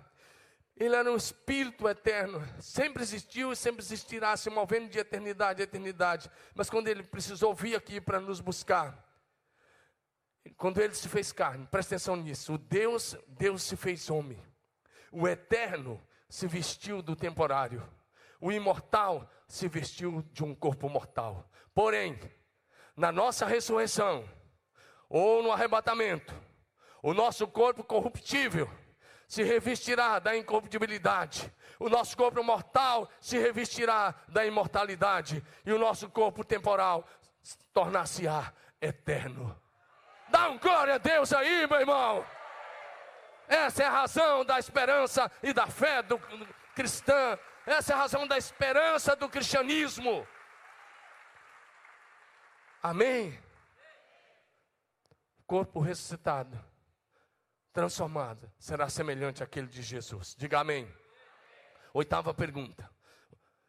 Ele era um Espírito eterno, sempre existiu e sempre existirá, se movendo de eternidade a eternidade. Mas quando Ele precisou vir aqui para nos buscar, quando Ele se fez carne, presta atenção nisso: o Deus, Deus se fez homem, o eterno se vestiu do temporário. O imortal se vestiu de um corpo mortal. Porém, na nossa ressurreição, ou no arrebatamento, o nosso corpo corruptível se revestirá da incorruptibilidade. O nosso corpo mortal se revestirá da imortalidade. E o nosso corpo temporal tornar-se-á eterno. Dá um glória a Deus aí, meu irmão. Essa é a razão da esperança e da fé do cristã essa é a razão da esperança do cristianismo. Amém? Corpo ressuscitado, transformado, será semelhante àquele de Jesus. Diga amém. Oitava pergunta.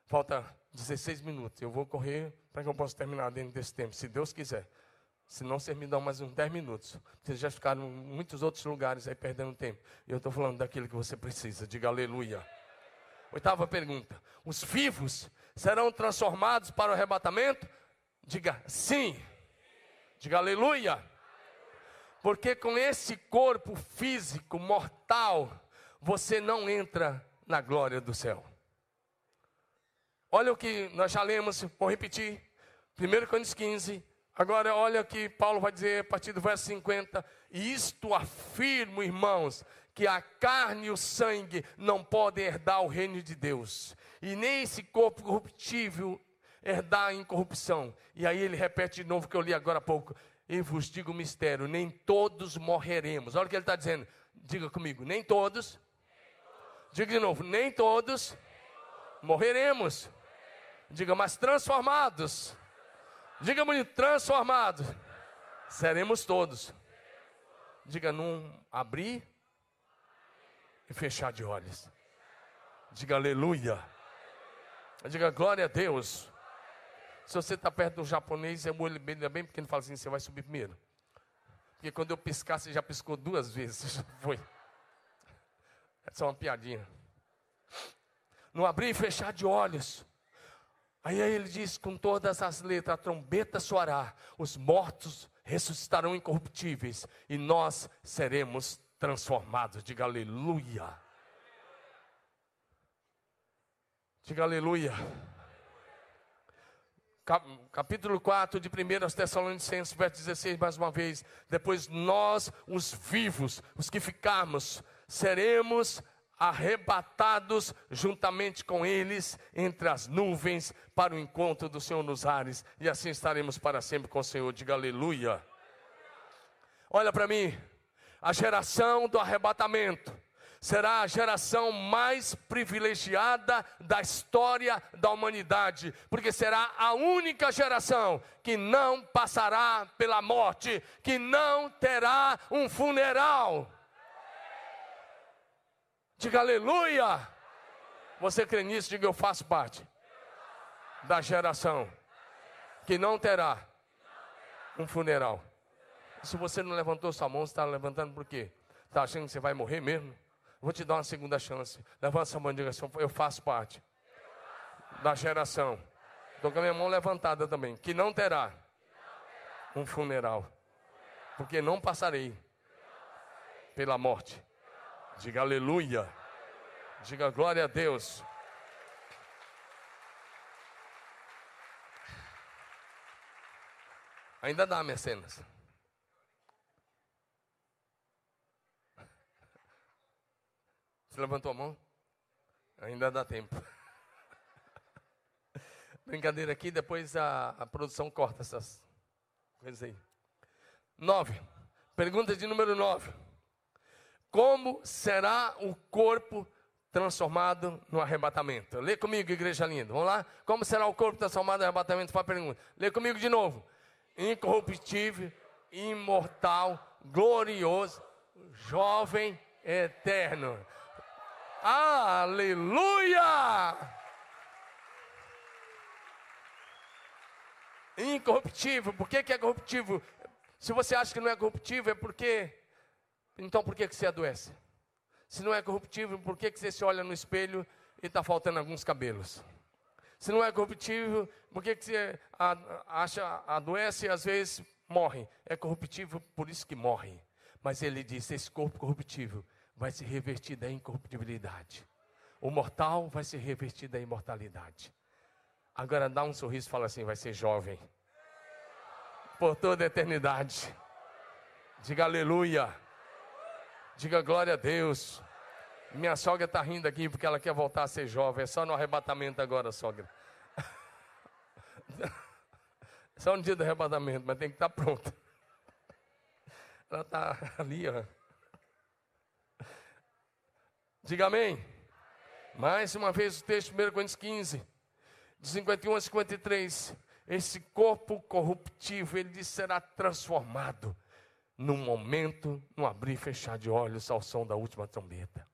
Falta 16 minutos. Eu vou correr para que eu possa terminar dentro desse tempo, se Deus quiser. Se não, vocês me dão mais uns 10 minutos. Vocês já ficaram em muitos outros lugares aí perdendo tempo. Eu estou falando daquilo que você precisa. Diga aleluia. Oitava pergunta: os vivos serão transformados para o arrebatamento? Diga sim. Diga aleluia. Porque com esse corpo físico mortal, você não entra na glória do céu. Olha o que nós já lemos, vou repetir. 1 Coríntios 15. Agora olha o que Paulo vai dizer a partir do verso 50. E isto afirmo, irmãos, que a carne e o sangue não podem herdar o reino de Deus, e nem esse corpo corruptível herdar a incorrupção. E aí ele repete de novo o que eu li agora há pouco. E vos digo o mistério: nem todos morreremos. Olha o que ele está dizendo. Diga comigo: nem todos. Diga de novo: nem todos morreremos. Diga, mas transformados. Diga bonito, transformados. Seremos todos. Diga, não abrir e fechar de olhos. Diga aleluia. Diga glória a Deus. Se você está perto do japonês, é um olho bem, bem pequeno, fala assim: você vai subir primeiro. Porque quando eu piscar, você já piscou duas vezes. (laughs) Foi. É só uma piadinha. Não abrir e fechar de olhos. Aí ele diz: com todas as letras, a trombeta soará, os mortos ressuscitarão incorruptíveis, e nós seremos transformados. Diga aleluia. Diga aleluia. Capítulo 4 de 1 Tessalonicenses, verso 16, mais uma vez. Depois nós, os vivos, os que ficarmos, seremos arrebatados juntamente com eles entre as nuvens para o encontro do Senhor nos ares, e assim estaremos para sempre com o Senhor. Diga aleluia. Olha para mim, a geração do arrebatamento será a geração mais privilegiada da história da humanidade, porque será a única geração que não passará pela morte, que não terá um funeral. Diga aleluia. Você crê nisso? Diga, eu faço parte da geração que não terá um funeral. Se você não levantou sua mão, você está levantando por quê? Está achando que você vai morrer mesmo? Vou te dar uma segunda chance. Levanta sua mão e diga assim, eu faço parte da geração. Estou com a minha mão levantada também. Que não terá um funeral. Porque não passarei pela morte. Diga aleluia. Diga glória a Deus. Ainda dá, mecenas. Você levantou a mão? Ainda dá tempo. (laughs) Brincadeira aqui, depois a, a produção corta essas coisas aí. Nove. Pergunta de número nove. Como será o corpo transformado no arrebatamento? Lê comigo, igreja linda. Vamos lá? Como será o corpo transformado no arrebatamento? Faz a pergunta. Lê comigo de novo. Incorruptível, imortal, glorioso, jovem, eterno. Aleluia! Incorruptível. Por que, que é corruptível? Se você acha que não é corruptível, é porque. Então por que, que você adoece? Se não é corruptível, por que, que você se olha no espelho e está faltando alguns cabelos? Se não é corruptível, por que, que você acha, adoece e às vezes morre? É corruptível, por isso que morre. Mas ele diz: esse corpo corruptível vai se revertir da incorruptibilidade. O mortal vai se revertir da imortalidade. Agora dá um sorriso e fala assim: vai ser jovem. Por toda a eternidade. Diga aleluia. Diga glória a Deus. Minha sogra está rindo aqui porque ela quer voltar a ser jovem. É só no arrebatamento agora, sogra. (laughs) Só no dia do arrebatamento, mas tem que estar tá pronta. Ela está ali, ó. Diga amém. Mais uma vez o texto, 1 Coríntios 15, de 51 a 53. Esse corpo corruptível, ele será transformado num momento, num abrir e fechar de olhos ao som da última trombeta.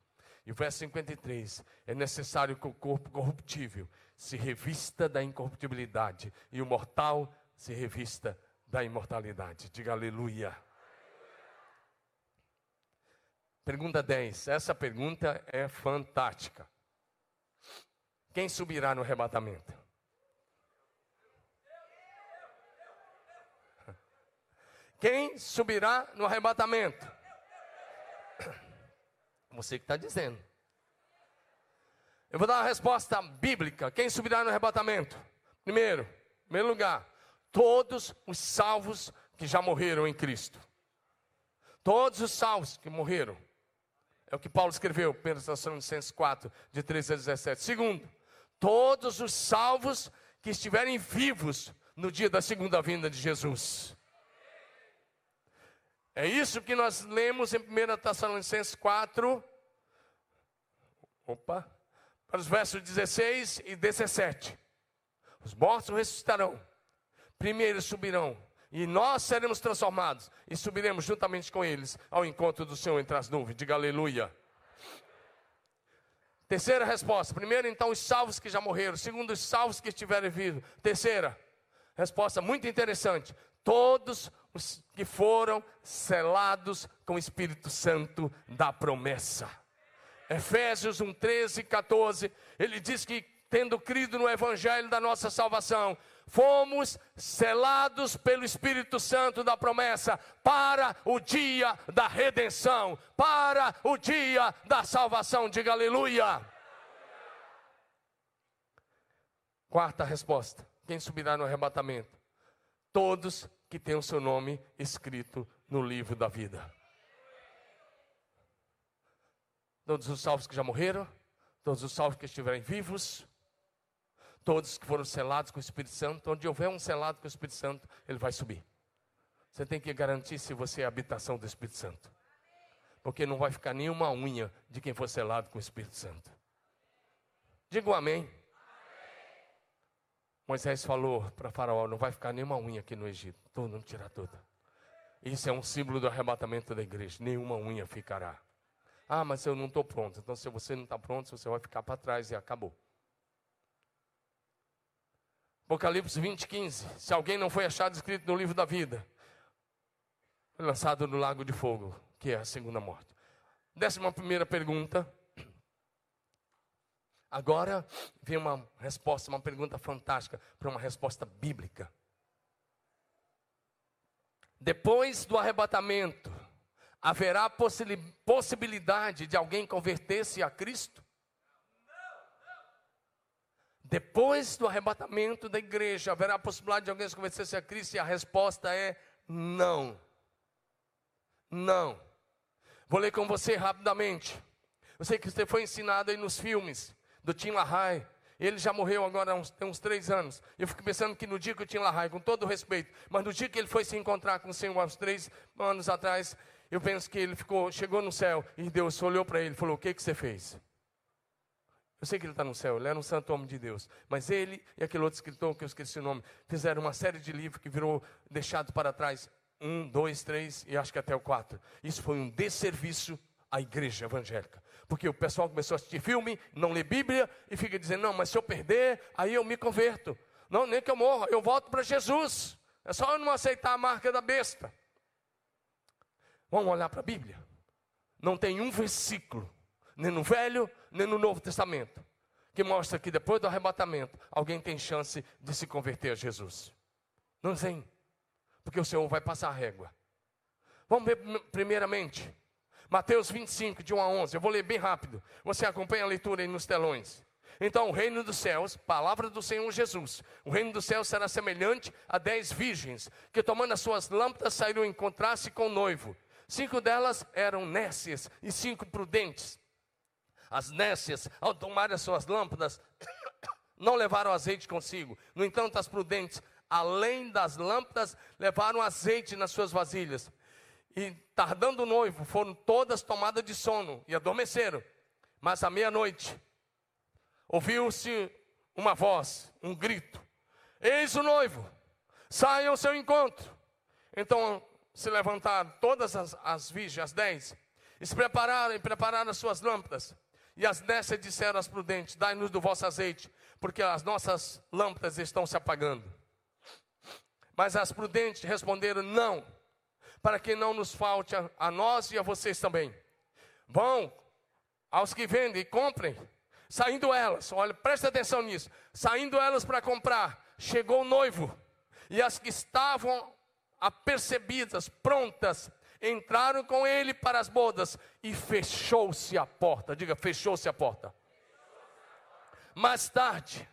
E o verso 53: é necessário que o corpo corruptível se revista da incorruptibilidade e o mortal se revista da imortalidade. Diga aleluia. Pergunta 10. Essa pergunta é fantástica. Quem subirá no arrebatamento? Quem subirá no arrebatamento? Você que está dizendo. Eu vou dar uma resposta bíblica. Quem subirá no arrebatamento? Primeiro, primeiro lugar, todos os salvos que já morreram em Cristo. Todos os salvos que morreram. É o que Paulo escreveu, 1 Tessalonicenses 4, de 13 a 17. Segundo, todos os salvos que estiverem vivos no dia da segunda vinda de Jesus. É isso que nós lemos em 1 Tessalonicenses 4, opa, para os versos 16 e 17. Os mortos ressuscitarão, primeiro subirão e nós seremos transformados e subiremos juntamente com eles ao encontro do Senhor entre as nuvens. Diga aleluia. Terceira resposta. Primeiro, então, os salvos que já morreram. Segundo, os salvos que estiverem vivos. Terceira, resposta muito interessante. Todos os que foram selados com o Espírito Santo da promessa. Efésios 1, 13 e 14. Ele diz que, tendo crido no Evangelho da nossa salvação, fomos selados pelo Espírito Santo da promessa para o dia da redenção, para o dia da salvação. Diga aleluia. Quarta resposta: quem subirá no arrebatamento? Todos que têm o seu nome escrito no livro da vida. Todos os salvos que já morreram, todos os salvos que estiverem vivos, Todos que foram selados com o Espírito Santo, onde houver um selado com o Espírito Santo, ele vai subir. Você tem que garantir se você é a habitação do Espírito Santo. Porque não vai ficar nenhuma unha de quem for selado com o Espírito Santo. Diga um amém. Moisés falou para Faraó: não vai ficar nenhuma unha aqui no Egito. Todo mundo tirar toda. Isso é um símbolo do arrebatamento da igreja. Nenhuma unha ficará. Ah, mas eu não estou pronto. Então, se você não está pronto, você vai ficar para trás e acabou. Apocalipse 20, 15. Se alguém não foi achado escrito no livro da vida, lançado no lago de fogo, que é a segunda morte. Décima primeira pergunta. Agora vem uma resposta, uma pergunta fantástica para uma resposta bíblica. Depois do arrebatamento, haverá possibilidade de alguém converter-se a Cristo? Depois do arrebatamento da igreja, haverá possibilidade de alguém se converter-se a Cristo? E a resposta é não. Não. Vou ler com você rapidamente. Eu sei que você foi ensinado aí nos filmes do Tim LaHaye. Ele já morreu agora há uns, tem uns três anos. Eu fico pensando que no dia que o Tim LaHaye, com todo o respeito, mas no dia que ele foi se encontrar com o Senhor, há uns três anos atrás, eu penso que ele ficou, chegou no céu e Deus olhou para ele e falou: O que, que você fez? Eu sei que ele está no céu, ele era um santo homem de Deus. Mas ele e aquele outro escritor, que eu esqueci o nome, fizeram uma série de livros que virou deixado para trás. Um, dois, três e acho que até o quatro. Isso foi um desserviço à igreja evangélica. Porque o pessoal começou a assistir filme, não lê Bíblia e fica dizendo: não, mas se eu perder, aí eu me converto. Não, nem que eu morra, eu volto para Jesus. É só eu não aceitar a marca da besta. Vamos olhar para a Bíblia. Não tem um versículo, nem no Velho, nem no Novo Testamento, que mostra que depois do arrebatamento, alguém tem chance de se converter a Jesus. Não tem porque o Senhor vai passar a régua. Vamos ver primeiramente, Mateus 25, de 1 a 11. Eu vou ler bem rápido. Você acompanha a leitura aí nos telões. Então, o reino dos céus, palavra do Senhor Jesus, o reino dos céus será semelhante a dez virgens, que tomando as suas lâmpadas saíram encontrar-se com o noivo. Cinco delas eram nécias e cinco prudentes. As nécias, ao tomar as suas lâmpadas, (coughs) não levaram azeite consigo. No entanto, as prudentes além das lâmpadas, levaram azeite nas suas vasilhas. E tardando o noivo, foram todas tomadas de sono e adormeceram. Mas à meia-noite, ouviu-se uma voz, um grito: Eis o noivo, saiam ao seu encontro. Então se levantaram todas as, as virgens, as dez, e se prepararam e prepararam as suas lâmpadas. E as dessas disseram às prudentes: Dai-nos do vosso azeite, porque as nossas lâmpadas estão se apagando. Mas as prudentes responderam: Não, para que não nos falte a, a nós e a vocês também. Vão aos que vendem e comprem. Saindo elas, olha, presta atenção nisso. Saindo elas para comprar, chegou o noivo. E as que estavam apercebidas, prontas, entraram com ele para as bodas e fechou-se a porta. Diga, fechou-se a porta. Mais tarde,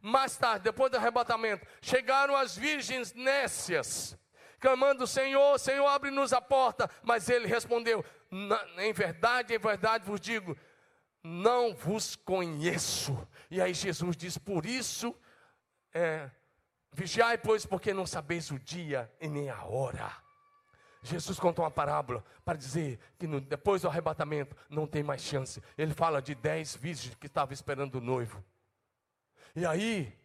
mais tarde, depois do arrebatamento, chegaram as virgens nécias, clamando: Senhor, Senhor, abre-nos a porta. Mas ele respondeu: Em verdade, em verdade vos digo, não vos conheço. E aí Jesus diz: Por isso, é, vigiai, pois, porque não sabeis o dia e nem a hora. Jesus contou uma parábola para dizer que no, depois do arrebatamento não tem mais chance. Ele fala de dez virgens que estavam esperando o noivo. E aí,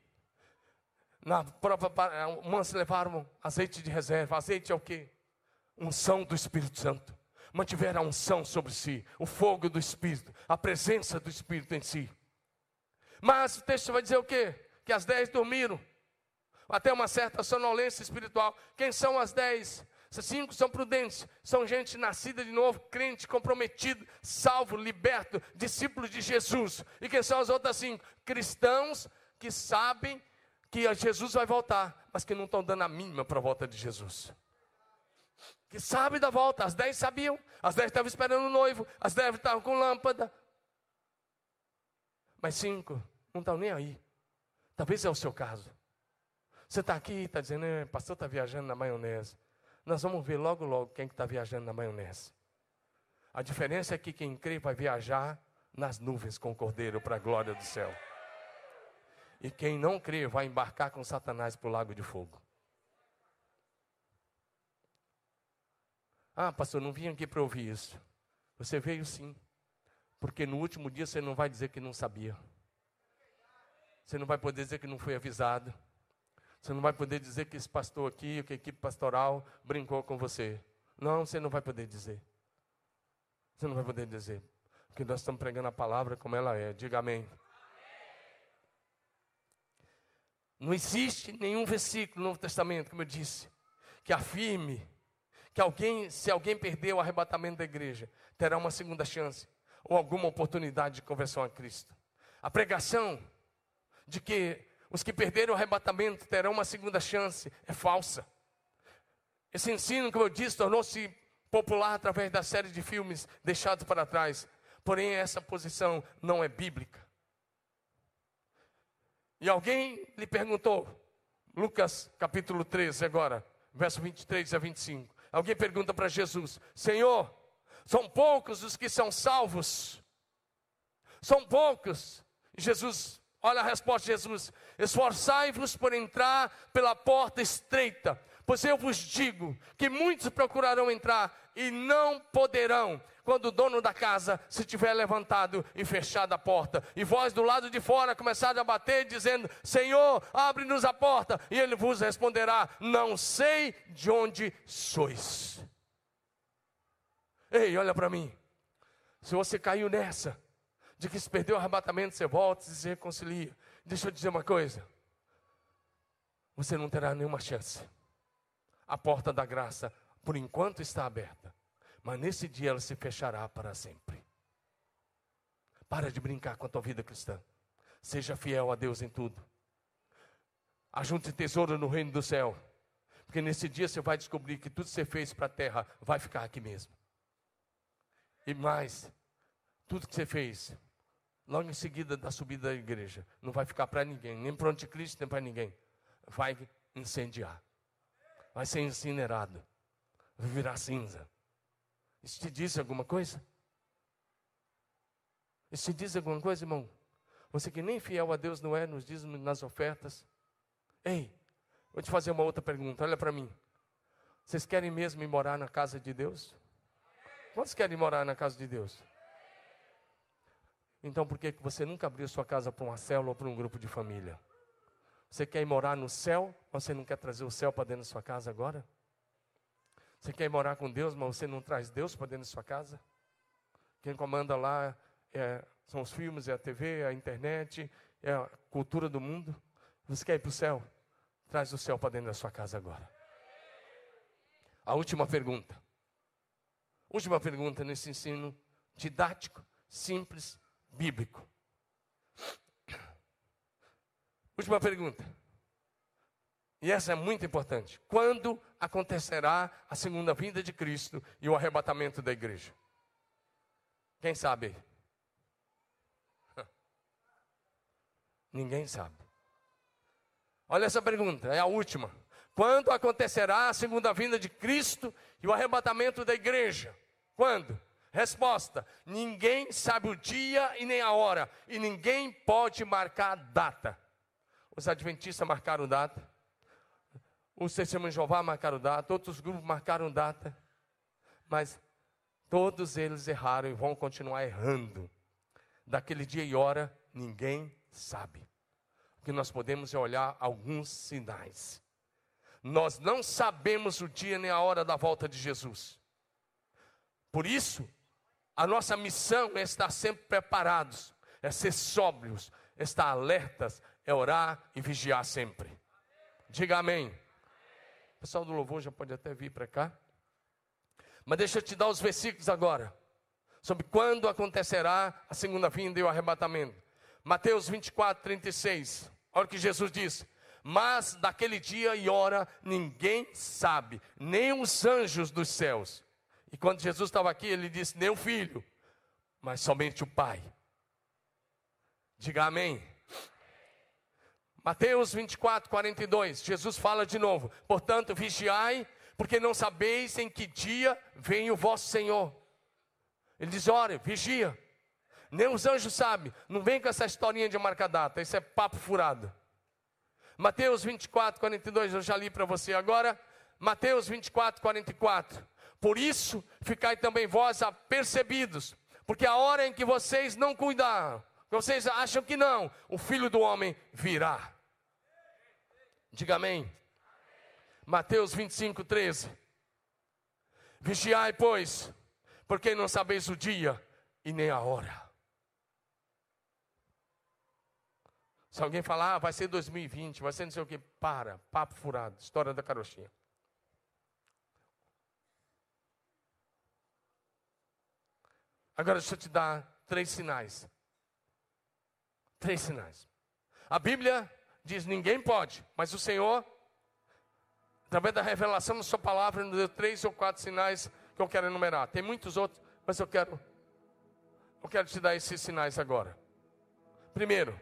na própria umas levaram azeite de reserva. Azeite é o que? Unção do Espírito Santo. Mantiveram a unção sobre si, o fogo do Espírito, a presença do Espírito em si. Mas o texto vai dizer o quê? Que as dez dormiram, até uma certa sonolência espiritual. Quem são as dez? Essas cinco são prudentes, são gente nascida de novo, crente, comprometido, salvo, liberto, discípulos de Jesus. E quem são as outras cinco? Cristãos que sabem que Jesus vai voltar, mas que não estão dando a mínima para a volta de Jesus. Que sabem da volta, as dez sabiam, as dez estavam esperando o noivo, as dez estavam com lâmpada. Mas cinco não estão nem aí. Talvez é o seu caso. Você está aqui e está dizendo, é, pastor está viajando na maionese. Nós vamos ver logo, logo quem está tá viajando na maionese. A diferença é que quem crê vai viajar nas nuvens com o cordeiro para a glória do céu. E quem não crê vai embarcar com Satanás para o lago de fogo. Ah, pastor, não vim aqui para ouvir isso. Você veio sim. Porque no último dia você não vai dizer que não sabia. Você não vai poder dizer que não foi avisado. Você não vai poder dizer que esse pastor aqui, que a equipe pastoral brincou com você. Não, você não vai poder dizer. Você não vai poder dizer, porque nós estamos pregando a palavra como ela é. Diga amém. Não existe nenhum versículo no Novo Testamento, como eu disse, que afirme que alguém, se alguém perder o arrebatamento da igreja, terá uma segunda chance ou alguma oportunidade de conversão a Cristo. A pregação de que os que perderam o arrebatamento terão uma segunda chance é falsa. Esse ensino, como eu disse, tornou-se popular através da série de filmes deixados para trás. Porém, essa posição não é bíblica. E alguém lhe perguntou, Lucas capítulo 13, agora, verso 23 a 25. Alguém pergunta para Jesus: Senhor, são poucos os que são salvos? São poucos. E Jesus, olha a resposta de Jesus: Esforçai-vos por entrar pela porta estreita, Pois eu vos digo que muitos procurarão entrar e não poderão, quando o dono da casa se tiver levantado e fechado a porta, e vós do lado de fora começarem a bater, dizendo: Senhor, abre-nos a porta, e ele vos responderá: Não sei de onde sois. Ei, olha para mim. Se você caiu nessa, de que se perdeu o arrebatamento, você volta e se reconcilia. Deixa eu dizer uma coisa: você não terá nenhuma chance a porta da graça, por enquanto, está aberta, mas nesse dia ela se fechará para sempre. Para de brincar com a tua vida cristã. Seja fiel a Deus em tudo. Ajunte tesouro no reino do céu. Porque nesse dia você vai descobrir que tudo que você fez para a terra vai ficar aqui mesmo. E mais, tudo que você fez, logo em seguida da subida da igreja, não vai ficar para ninguém, nem para o anticristo, nem para ninguém. Vai incendiar vai ser incinerado, vai virar cinza. Isso te diz alguma coisa? Isso te diz alguma coisa, irmão? Você que nem fiel a Deus não é nos dízimos nas ofertas. Ei, vou te fazer uma outra pergunta, olha para mim. Vocês querem mesmo ir morar na casa de Deus? Quantos querem morar na casa de Deus? Então por que você nunca abriu sua casa para uma célula ou para um grupo de família? Você quer ir morar no céu, mas você não quer trazer o céu para dentro da sua casa agora? Você quer ir morar com Deus, mas você não traz Deus para dentro da sua casa? Quem comanda lá é, são os filmes, é a TV, é a internet, é a cultura do mundo. Você quer ir para o céu? Traz o céu para dentro da sua casa agora. A última pergunta. Última pergunta nesse ensino didático, simples, bíblico. Última pergunta. E essa é muito importante. Quando acontecerá a segunda vinda de Cristo e o arrebatamento da igreja? Quem sabe? Ninguém sabe. Olha essa pergunta, é a última. Quando acontecerá a segunda vinda de Cristo e o arrebatamento da igreja? Quando? Resposta: ninguém sabe o dia e nem a hora, e ninguém pode marcar data. Os adventistas marcaram data. Os testemunhos de Jeová marcaram data. Outros grupos marcaram data. Mas todos eles erraram e vão continuar errando. Daquele dia e hora, ninguém sabe. O que nós podemos é olhar alguns sinais. Nós não sabemos o dia nem a hora da volta de Jesus. Por isso, a nossa missão é estar sempre preparados, é ser sóbrios, estar alertas, é orar e vigiar sempre. Diga amém. O pessoal do louvor já pode até vir para cá. Mas deixa eu te dar os versículos agora. Sobre quando acontecerá a segunda vinda e o arrebatamento. Mateus 24, 36. Olha o que Jesus diz. Mas daquele dia e hora ninguém sabe, nem os anjos dos céus. E quando Jesus estava aqui, ele disse: nem o filho, mas somente o Pai. Diga amém. Mateus 24, 42, Jesus fala de novo: Portanto, vigiai, porque não sabeis em que dia vem o vosso Senhor. Ele diz: Ora, vigia. Nem os anjos sabem. Não vem com essa historinha de marca data, isso é papo furado. Mateus 24, 42, eu já li para você agora. Mateus 24, 44. Por isso, ficai também vós apercebidos, porque a hora em que vocês não cuidaram, vocês acham que não, o filho do homem virá. Diga amém. Mateus 25, 13. Vigiai, pois, porque não sabeis o dia e nem a hora. Se alguém falar, ah, vai ser 2020, vai ser não sei o que, para, papo furado, história da carochinha. Agora deixa eu te dar três sinais. Três sinais. A Bíblia diz: ninguém pode, mas o Senhor, através da revelação da Sua palavra, nos deu três ou quatro sinais que eu quero enumerar. Tem muitos outros, mas eu quero, eu quero te dar esses sinais agora. Primeiro,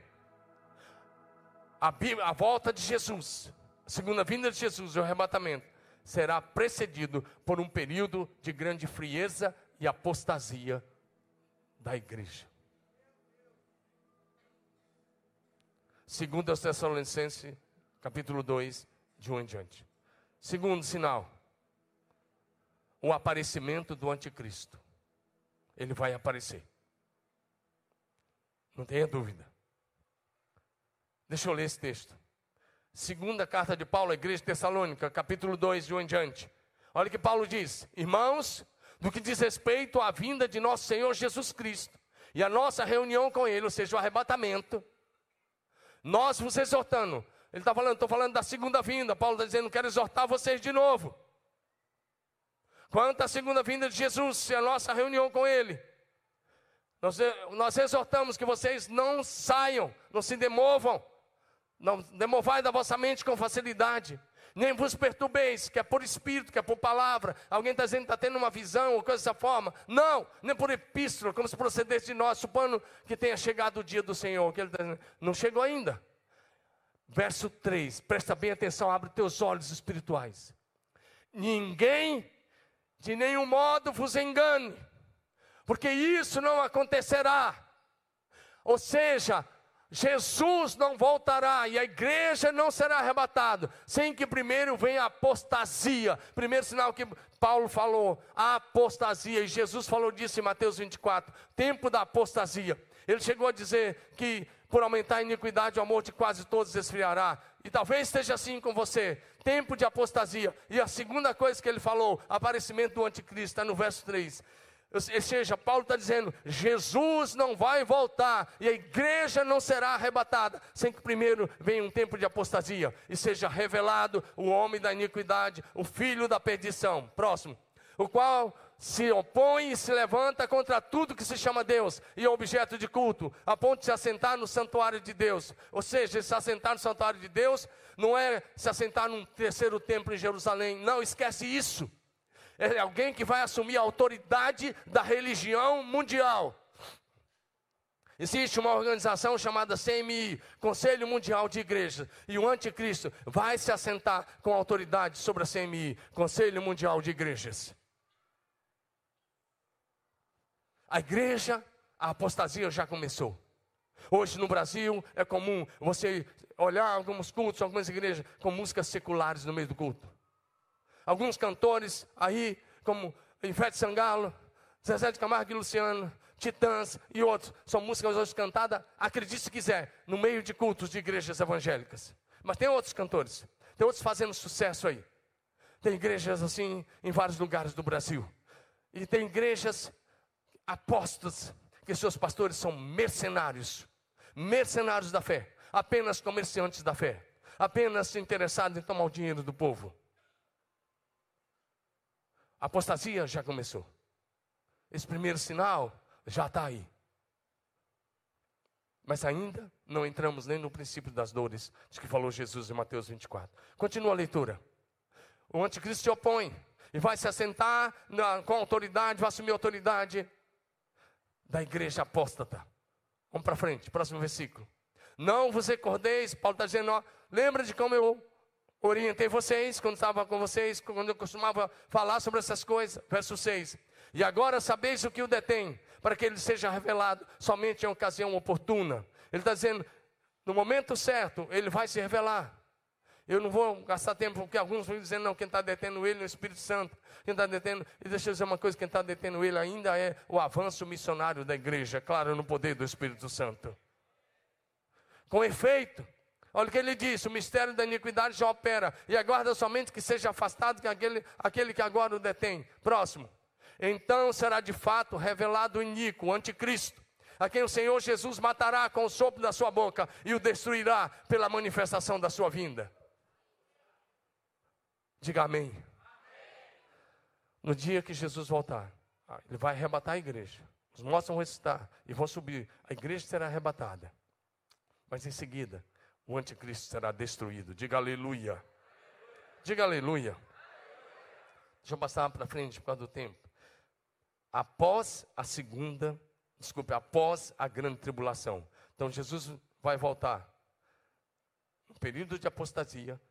a, Bíblia, a volta de Jesus, a segunda vinda de Jesus, o arrebatamento, será precedido por um período de grande frieza e apostasia da igreja. Segundo aos Tessalonicenses, capítulo 2, de um em diante. Segundo sinal, o aparecimento do anticristo. Ele vai aparecer. Não tenha dúvida. Deixa eu ler esse texto. Segunda carta de Paulo à igreja de Tessalônica, capítulo 2, de um em diante. Olha o que Paulo diz: Irmãos, no que diz respeito à vinda de nosso Senhor Jesus Cristo e a nossa reunião com Ele, ou seja, o arrebatamento, nós vos exortando. Ele está falando, estou falando da segunda vinda. Paulo está dizendo, quero exortar vocês de novo. Quanto à segunda vinda de Jesus e a nossa reunião com Ele, nós, nós exortamos que vocês não saiam, não se demovam, não demovai da vossa mente com facilidade, nem vos perturbeis, que é por espírito, que é por palavra. Alguém está dizendo que está tendo uma visão ou coisa dessa forma. Não, nem por epístola, como se procedesse de nós, supondo que tenha chegado o dia do Senhor. Que ele está dizendo, não chegou ainda. Verso 3, presta bem atenção, abre teus olhos espirituais. Ninguém de nenhum modo vos engane, porque isso não acontecerá. Ou seja, Jesus não voltará e a igreja não será arrebatada, sem que primeiro venha a apostasia. Primeiro sinal que Paulo falou, a apostasia, e Jesus falou disso em Mateus 24, tempo da apostasia. Ele chegou a dizer que por aumentar a iniquidade, o amor de quase todos esfriará. E talvez esteja assim com você, tempo de apostasia. E a segunda coisa que ele falou, aparecimento do anticristo, está no verso 3. Ou seja, Paulo está dizendo: Jesus não vai voltar e a igreja não será arrebatada, sem que primeiro venha um tempo de apostasia e seja revelado o homem da iniquidade, o filho da perdição. Próximo, o qual se opõe e se levanta contra tudo que se chama Deus e é objeto de culto, a ponto de se assentar no santuário de Deus. Ou seja, se assentar no santuário de Deus não é se assentar num terceiro templo em Jerusalém. Não, esquece isso é alguém que vai assumir a autoridade da religião mundial. Existe uma organização chamada CMI, Conselho Mundial de Igrejas, e o anticristo vai se assentar com autoridade sobre a CMI, Conselho Mundial de Igrejas. A igreja, a apostasia já começou. Hoje no Brasil é comum você olhar alguns cultos, algumas igrejas com músicas seculares no meio do culto. Alguns cantores aí, como Ivete Sangalo, Zezé de Camargo e Luciano, Titãs e outros, são músicas hoje cantadas, acredite se quiser, no meio de cultos de igrejas evangélicas. Mas tem outros cantores, tem outros fazendo sucesso aí. Tem igrejas assim em vários lugares do Brasil. E tem igrejas apóstolas, que seus pastores são mercenários, mercenários da fé, apenas comerciantes da fé, apenas interessados em tomar o dinheiro do povo. A apostasia já começou. Esse primeiro sinal já está aí. Mas ainda não entramos nem no princípio das dores, de que falou Jesus em Mateus 24. Continua a leitura. O anticristo se opõe e vai se assentar na, com autoridade, vai assumir a autoridade da igreja apóstata. Vamos para frente, próximo versículo. Não vos recordeis, Paulo está dizendo, ó, lembra de como eu orientei vocês quando estava com vocês, quando eu costumava falar sobre essas coisas. Verso 6. E agora sabeis o que o detém, para que ele seja revelado somente em ocasião oportuna. Ele está dizendo, no momento certo, ele vai se revelar. Eu não vou gastar tempo, porque alguns vão dizendo, não, quem está detendo ele é o Espírito Santo. Quem está detendo, e deixa eu dizer uma coisa: quem está detendo ele ainda é o avanço missionário da igreja, claro, no poder do Espírito Santo. Com efeito, Olha o que ele disse: o mistério da iniquidade já opera, e aguarda somente que seja afastado que aquele, aquele que agora o detém. Próximo. Então será de fato revelado o iníquo, o anticristo, a quem o Senhor Jesus matará com o sopro da sua boca e o destruirá pela manifestação da sua vinda. Diga amém. No dia que Jesus voltar, ah, ele vai arrebatar a igreja. Os mortos vão ressuscitar e vão subir. A igreja será arrebatada. Mas em seguida, o anticristo será destruído. Diga aleluia. Diga aleluia. Deixa eu passar para frente por causa do tempo. Após a segunda, desculpe, após a grande tribulação. Então Jesus vai voltar. No período de apostasia,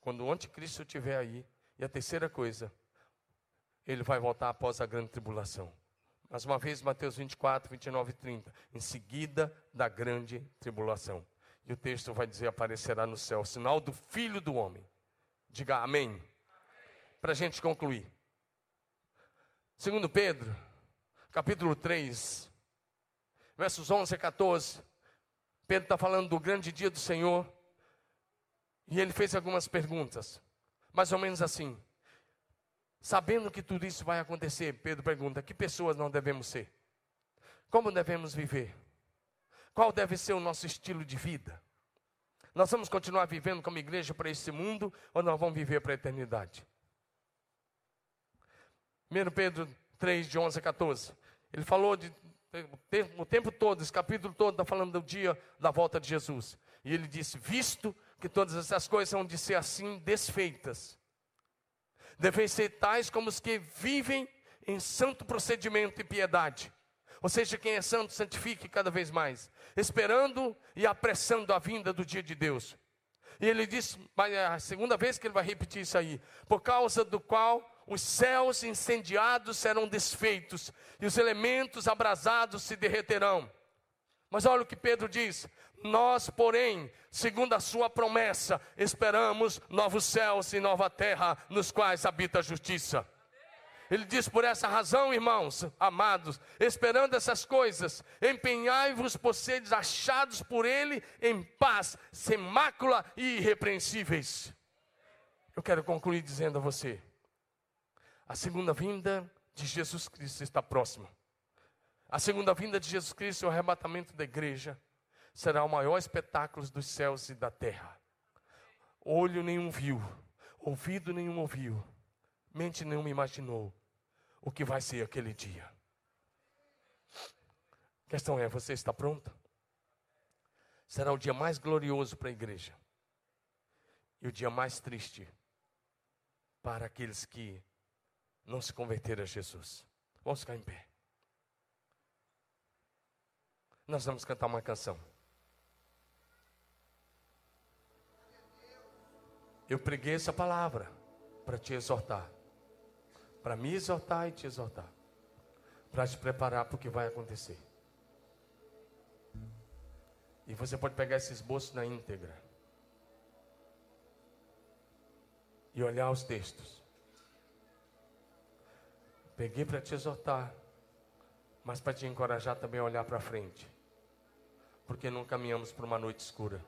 quando o anticristo estiver aí. E a terceira coisa, ele vai voltar após a grande tribulação. Mais uma vez, Mateus 24, 29 e 30. Em seguida da grande tribulação. E o texto vai dizer: aparecerá no céu o sinal do Filho do Homem. Diga amém. amém. Para a gente concluir. Segundo Pedro, capítulo 3, versos 11 a 14. Pedro está falando do grande dia do Senhor. E ele fez algumas perguntas. Mais ou menos assim. Sabendo que tudo isso vai acontecer, Pedro pergunta: que pessoas não devemos ser? Como devemos viver? Qual deve ser o nosso estilo de vida? Nós vamos continuar vivendo como igreja para esse mundo ou nós vamos viver para a eternidade? 1 Pedro 3, de 11 a 14. Ele falou de, o tempo todo, esse capítulo todo está falando do dia da volta de Jesus. E ele disse: Visto que todas essas coisas são de ser assim desfeitas, devem ser tais como os que vivem em santo procedimento e piedade. Ou seja, quem é santo, santifique cada vez mais, esperando e apressando a vinda do dia de Deus. E ele diz, é a segunda vez que ele vai repetir isso aí, por causa do qual os céus incendiados serão desfeitos e os elementos abrasados se derreterão. Mas olha o que Pedro diz: nós, porém, segundo a sua promessa, esperamos novos céus e nova terra, nos quais habita a justiça. Ele diz: por essa razão, irmãos, amados, esperando essas coisas, empenhai-vos por seres achados por Ele em paz, sem mácula e irrepreensíveis. Eu quero concluir dizendo a você: a segunda vinda de Jesus Cristo está próxima. A segunda vinda de Jesus Cristo, o arrebatamento da igreja, será o maior espetáculo dos céus e da terra. Olho nenhum viu, ouvido nenhum ouviu, mente nenhuma imaginou o que vai ser aquele dia. A questão é: você está pronto? Será o dia mais glorioso para a igreja e o dia mais triste para aqueles que não se converteram a Jesus. Vamos ficar em pé. Nós vamos cantar uma canção. Eu preguei essa palavra para te exortar, para me exortar e te exortar, para te preparar para o que vai acontecer. E você pode pegar esse esboço na íntegra e olhar os textos. Peguei para te exortar, mas para te encorajar também a olhar para frente, porque não caminhamos para uma noite escura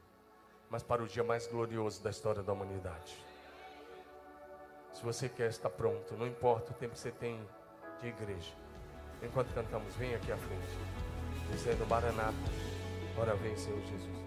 mas para o dia mais glorioso da história da humanidade. Se você quer estar pronto, não importa o tempo que você tem de igreja. Enquanto cantamos, vem aqui à frente, dizendo Maranata, ora vem Senhor Jesus.